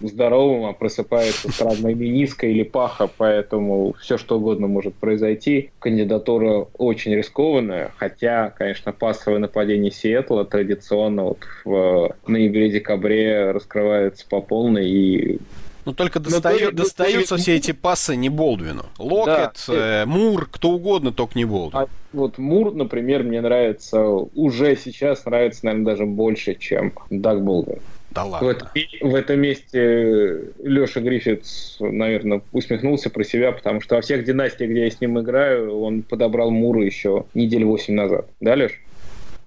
здоровым, а просыпается с травмой мениска или паха, поэтому все что угодно может произойти. Кандидатура очень рискованная, хотя, конечно, пассовое нападение Сиэтла традиционно вот в ноябре-декабре раскрывается по полной и ну только достаю, то, достаются то, все эти пасы не Болдвину. Локет, да. э, Мур, кто угодно, только не Болдвин. А вот Мур, например, мне нравится, уже сейчас нравится, наверное, даже больше, чем Даг Болдвин. Да ладно. В, это, в этом месте Леша Гриффитс, наверное, усмехнулся про себя, потому что во всех династиях, где я с ним играю, он подобрал Мура еще неделю восемь назад. Да, Леш?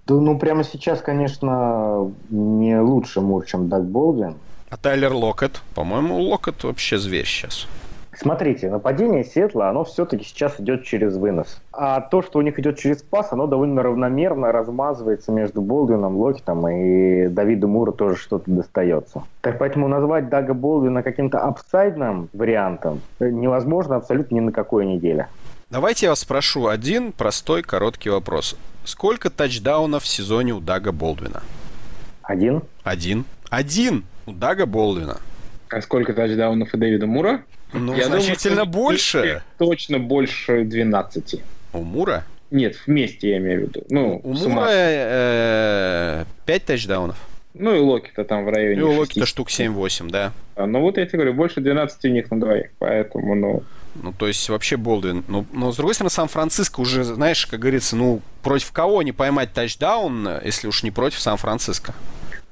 Да, ну, прямо сейчас, конечно, не лучше Мур, чем Даг Болдвин. А Тайлер Локет? По-моему, Локет вообще зверь сейчас. Смотрите, нападение Сетла, оно все-таки сейчас идет через вынос. А то, что у них идет через пас, оно довольно равномерно размазывается между Болдвином, Локетом и Давиду Муру тоже что-то достается. Так поэтому назвать Дага Болдвина каким-то апсайдным вариантом невозможно абсолютно ни на какой неделе. Давайте я вас спрошу один простой короткий вопрос. Сколько тачдаунов в сезоне у Дага Болдвина? Один. Один. Один! У Дага Болдвина. А сколько тачдаунов у Дэвида Мура? Ну, Я значительно думаю, больше. Точно больше 12. У Мура? Нет, вместе я имею в виду. Ну, у Мура э, 5 тачдаунов. Ну и Локи-то там в районе. И у Локи-то штук 7-8, да. А, ну вот я тебе говорю, больше 12 у них на двоих, поэтому, ну... Ну, то есть вообще Болдвин. Ну, но, с другой стороны, Сан-Франциско уже, знаешь, как говорится, ну, против кого не поймать тачдаун, если уж не против Сан-Франциско?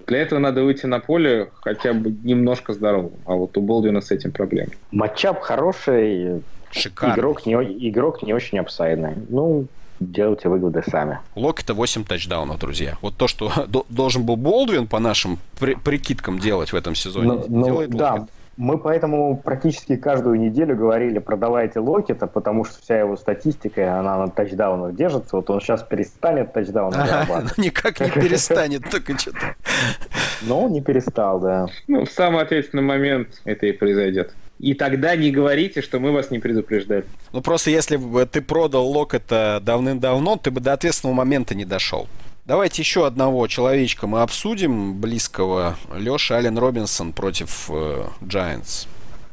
Для этого надо выйти на поле хотя бы немножко здоровым. А вот у Болдвина с этим проблем. Матчап хороший. Шикарный. Игрок не, игрок не очень апсайдный. Ну, делайте выводы сами. Локета 8 тачдаунов, друзья. Вот то, что [LAUGHS] должен был Болдвин по нашим при прикидкам делать в этом сезоне, ну, ну, делает да. Мы поэтому практически каждую неделю говорили, продавайте Локета, потому что вся его статистика, она на тачдаунах держится. Вот он сейчас перестанет тачдауны зарабатывать. Никак не перестанет, только что-то. Но он не перестал, да. Ну, в самый ответственный момент это и произойдет. И тогда не говорите, что мы вас не предупреждали. Ну, просто если бы ты продал Локета давным-давно, ты бы до ответственного момента не дошел. Давайте еще одного человечка мы обсудим, близкого. Леша Ален Робинсон против э, Giants.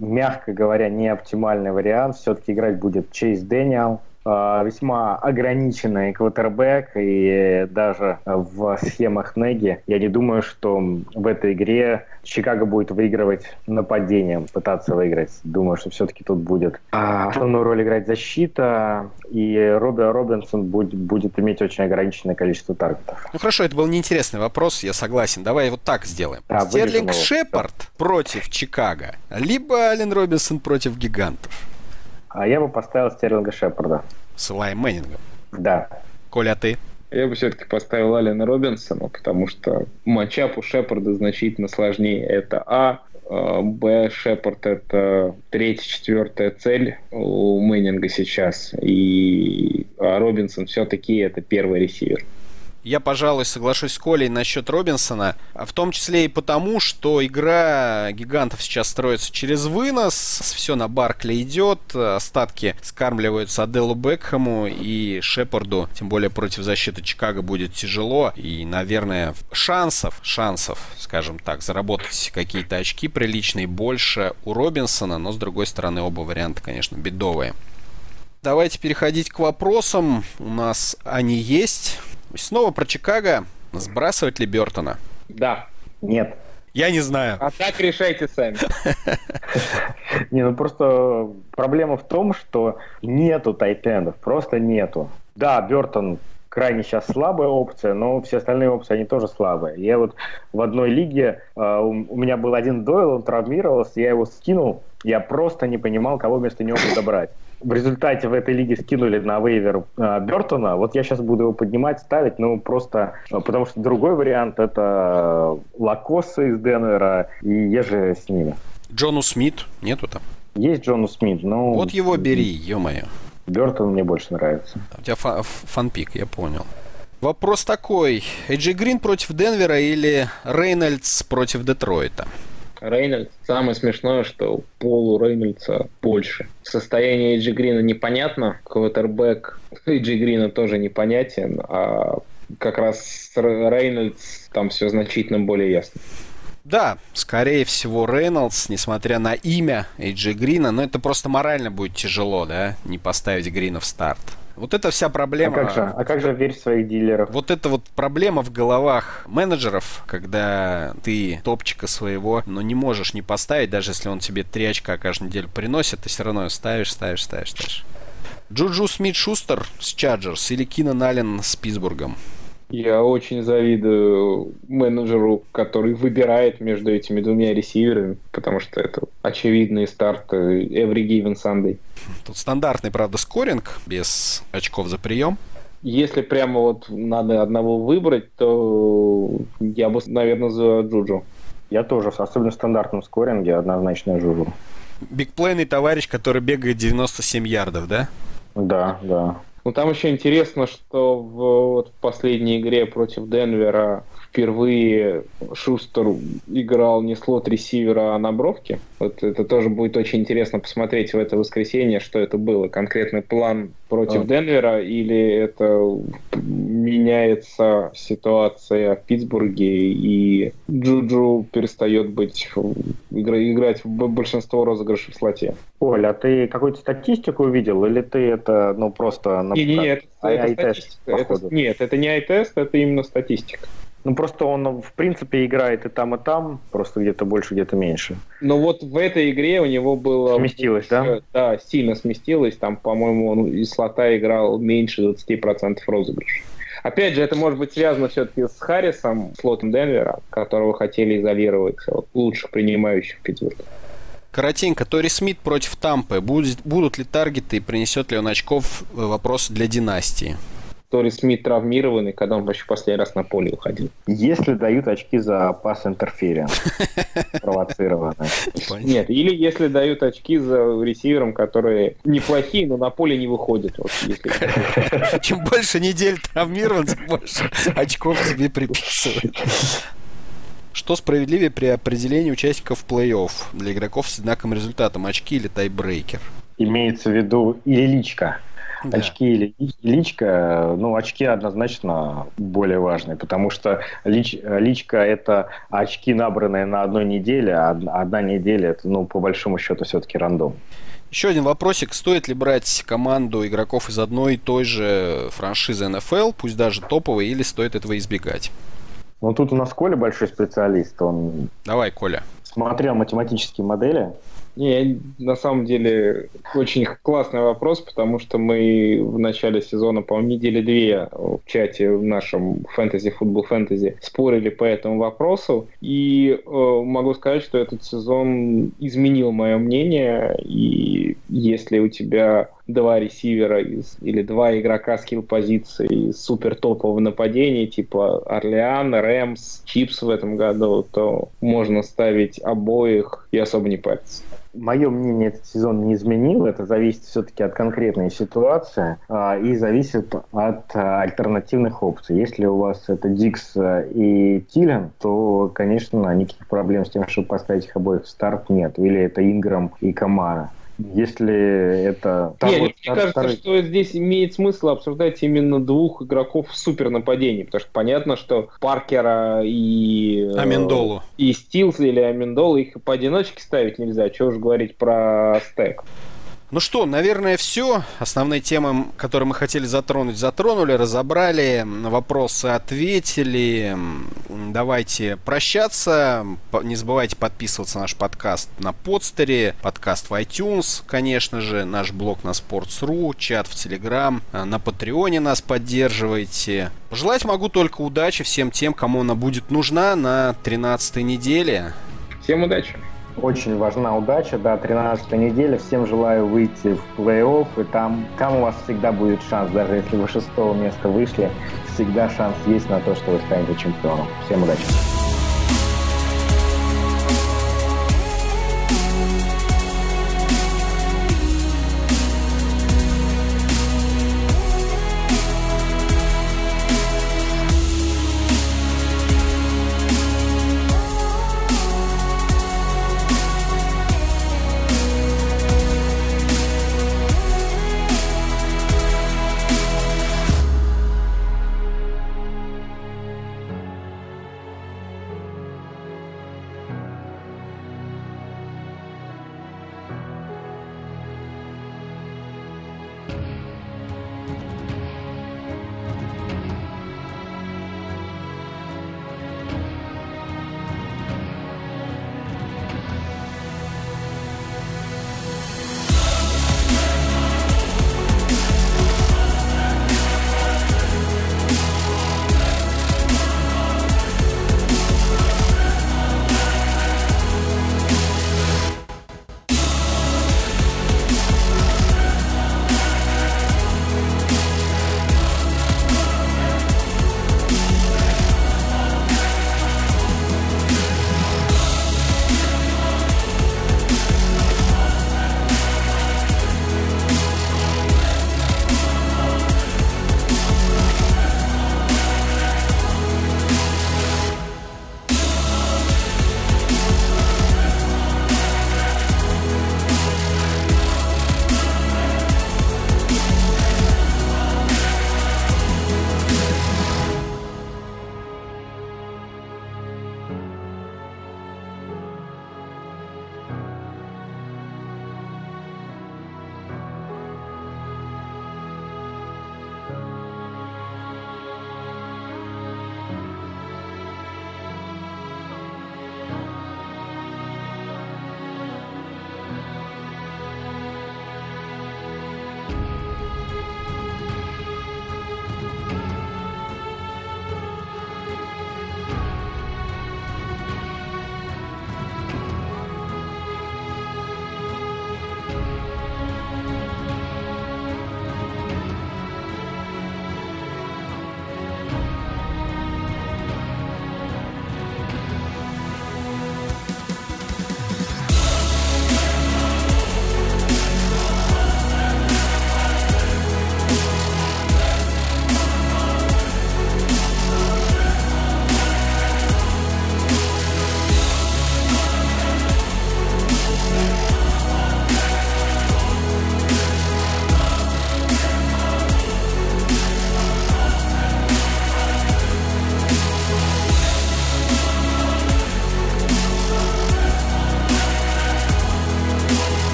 Мягко говоря, не оптимальный вариант. Все-таки играть будет Чейз Дэниел. Э, весьма ограниченный квотербек, и даже в схемах Неги я не думаю, что в этой игре Чикаго будет выигрывать нападением, пытаться выиграть. Думаю, что все-таки тут будет а, основную роль играть защита, и Робби Робинсон будет, будет иметь очень ограниченное количество таргетов. Ну хорошо, это был неинтересный вопрос, я согласен. Давай вот так сделаем. Да, Стерлинг Шепард да. против Чикаго, либо Ален Робинсон против гигантов. А я бы поставил Стерлинга Шепарда. С Лайм Мэннингом? Да. Коля, а ты? Я бы все-таки поставил Алина Робинсона, потому что матчап у Шепарда значительно сложнее. Это А. а Б. Шепард — это третья, четвертая цель у Мэннинга сейчас. И а Робинсон все-таки это первый ресивер. Я, пожалуй, соглашусь с Колей насчет Робинсона, в том числе и потому, что игра гигантов сейчас строится через вынос, все на Баркли идет, остатки скармливаются Аделу Бекхэму и Шепарду, тем более против защиты Чикаго будет тяжело, и, наверное, шансов, шансов, скажем так, заработать какие-то очки приличные больше у Робинсона, но, с другой стороны, оба варианта, конечно, бедовые. Давайте переходить к вопросам. У нас они есть. Снова про Чикаго. Сбрасывать ли Бертона? Да. Нет. Я не знаю. А так решайте сами. [LAUGHS] Не, ну просто проблема в том, что нету тайтендов, просто нету. Да, Бертон крайне сейчас слабая опция, но все остальные опции, они тоже слабые. Я вот в одной лиге, э, у меня был один дойл, он травмировался, я его скинул, Я просто не понимал, кого вместо него подобрать. В результате в этой лиге скинули на вейвер э, Бертона. Вот я сейчас буду его поднимать, ставить, ну просто э, потому что другой вариант это Лакоса из Денвера и Ежи с ними. Джону Смит нету там? Есть Джону Смит, но... Вот его бери, ё-моё. Бертон мне больше нравится. У тебя фа- фанпик, я понял. Вопрос такой. Эйджи Грин против Денвера или Рейнольдс против Детройта? Рейнольдс. Самое смешное, что полу Рейнольдса больше. Состояние Эйджи Грина непонятно, квотербек Эйджи Грина тоже непонятен, а как раз Рейнольдс там все значительно более ясно. Да, скорее всего, Рейнольдс, несмотря на имя Эйджи Грина, но это просто морально будет тяжело, да, не поставить Грина в старт. Вот это вся проблема. А как же, а как же верь в своих дилеров? Вот это вот проблема в головах менеджеров, когда ты топчика своего, но не можешь не поставить, даже если он тебе три очка каждую неделю приносит, ты все равно ставишь, ставишь, ставишь, ставишь. Джуджу Смит Шустер с Чаджерс или Кинан Аллен с Питтсбургом? Я очень завидую менеджеру, который выбирает между этими двумя ресиверами, потому что это очевидные старты every given Sunday. Тут стандартный, правда, scoring, без очков за прием. Если прямо вот надо одного выбрать, то я бы, наверное, за Джуджу. Я тоже, особенно в стандартном scoring е, однозначно Джуджу. Big play ный товарищ, который бегает 97 ярдов, да? Да, да. Ну, там еще интересно, что в, вот, в последней игре против Денвера впервые Шустер играл не slot receiver а, а на бровке. Вот это тоже будет очень интересно посмотреть в это воскресенье, что это было. Конкретный план против а. Денвера или это меняется ситуация в Питтсбурге и Джуджу перестает быть играть в большинство розыгрышей в слоте. Оля, а ты какую-то статистику увидел или ты это ну просто... Не, не, не, это, а, это, это, нет, это не ай-тест, это именно статистика. Ну, просто он, в принципе, играет и там, и там, просто где-то больше, где-то меньше. Но вот в этой игре у него было... Сместилось, да? Да, сильно сместилось. Там, по-моему, он из слота играл меньше 20% розыгрыша. Опять же, это может быть связано все-таки с Харрисом, слотом Денвера, которого хотели изолировать от лучших принимающих Питтсбурга. Коротенько, Тори Смит против Тампы. Будет, будут ли таргеты и принесет ли он очков? Э, вопрос для династии. Тори Смит травмированный, когда он вообще последний раз на поле уходил. Если дают очки за пас интерференс, [LAUGHS] провоцированный. Нет, или если дают очки за ресивером, которые неплохие, но на поле не выходят. [LAUGHS] Чем больше недель травмирован, тем больше очков тебе приписывают. Что справедливее при определении участников плей-офф для игроков с одинаковым результатом, очки или тайбрейкер? Имеется в виду или личка. Да. Очки или личка, ну, очки однозначно более важные, потому что лич, личка – это очки, набранные на одной неделе, а одна неделя – это, ну, по большому счету, все-таки рандом. Еще один вопросик. Стоит ли брать команду игроков из одной и той же франшизы НФЛ, пусть даже топовой, или стоит этого избегать? Ну, тут у нас Коля большой специалист. Он Давай, Коля. Смотрел математические модели не, на самом деле очень классный вопрос, потому что мы в начале сезона, по-моему, недели две в чате в нашем фэнтези, футбол фэнтези спорили по этому вопросу. И э, могу сказать, что этот сезон изменил мое мнение. И если у тебя два ресивера из, или два игрока скилл позиции супер топового нападения, типа Орлеан, Рэмс, Чипс в этом году, то можно ставить обоих и особо не париться мое мнение этот сезон не изменил. Это зависит все-таки от конкретной ситуации а, и зависит от а, альтернативных опций. Если у вас это Дикс а, и Тилен, то, конечно, никаких проблем с тем, чтобы поставить их обоих в старт нет. Или это Инграм и Камара. Если это... Там Нет, вот, мне кажется, второй... что здесь имеет смысл обсуждать именно двух игроков в супер нападении, потому что понятно, что Паркера и... Э, Амендолу. И Стилс или Амендолу их поодиночке ставить нельзя, чего уж говорить про стек. Ну что, наверное, все. Основные темы, которые мы хотели затронуть, затронули, разобрали, вопросы ответили. Давайте прощаться. Не забывайте подписываться на наш подкаст на подстере, подкаст в iTunes, конечно же, наш блог на Sports.ru, чат в Telegram, на Патреоне нас поддерживайте. Пожелать могу только удачи всем тем, кому она будет нужна на 13 неделе. Всем удачи! Очень важна удача, да, 13 неделя. Всем желаю выйти в плей-офф, и там, там у вас всегда будет шанс, даже если вы шестого места вышли, всегда шанс есть на то, что вы станете чемпионом. Всем удачи!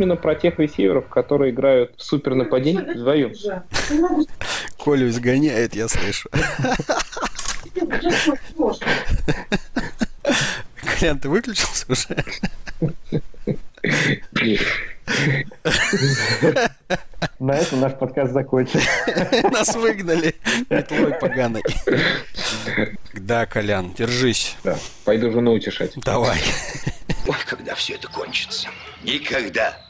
Именно про тех ресиверов, которые играют в супер нападение вдвоем. Колю изгоняет, я слышу. Колян, ты выключился уже? На этом наш подкаст закончен. Нас выгнали метлой поганой. Да, Колян, держись. Да, пойду жену утешать. Давай. Ой, когда все это кончится? Никогда.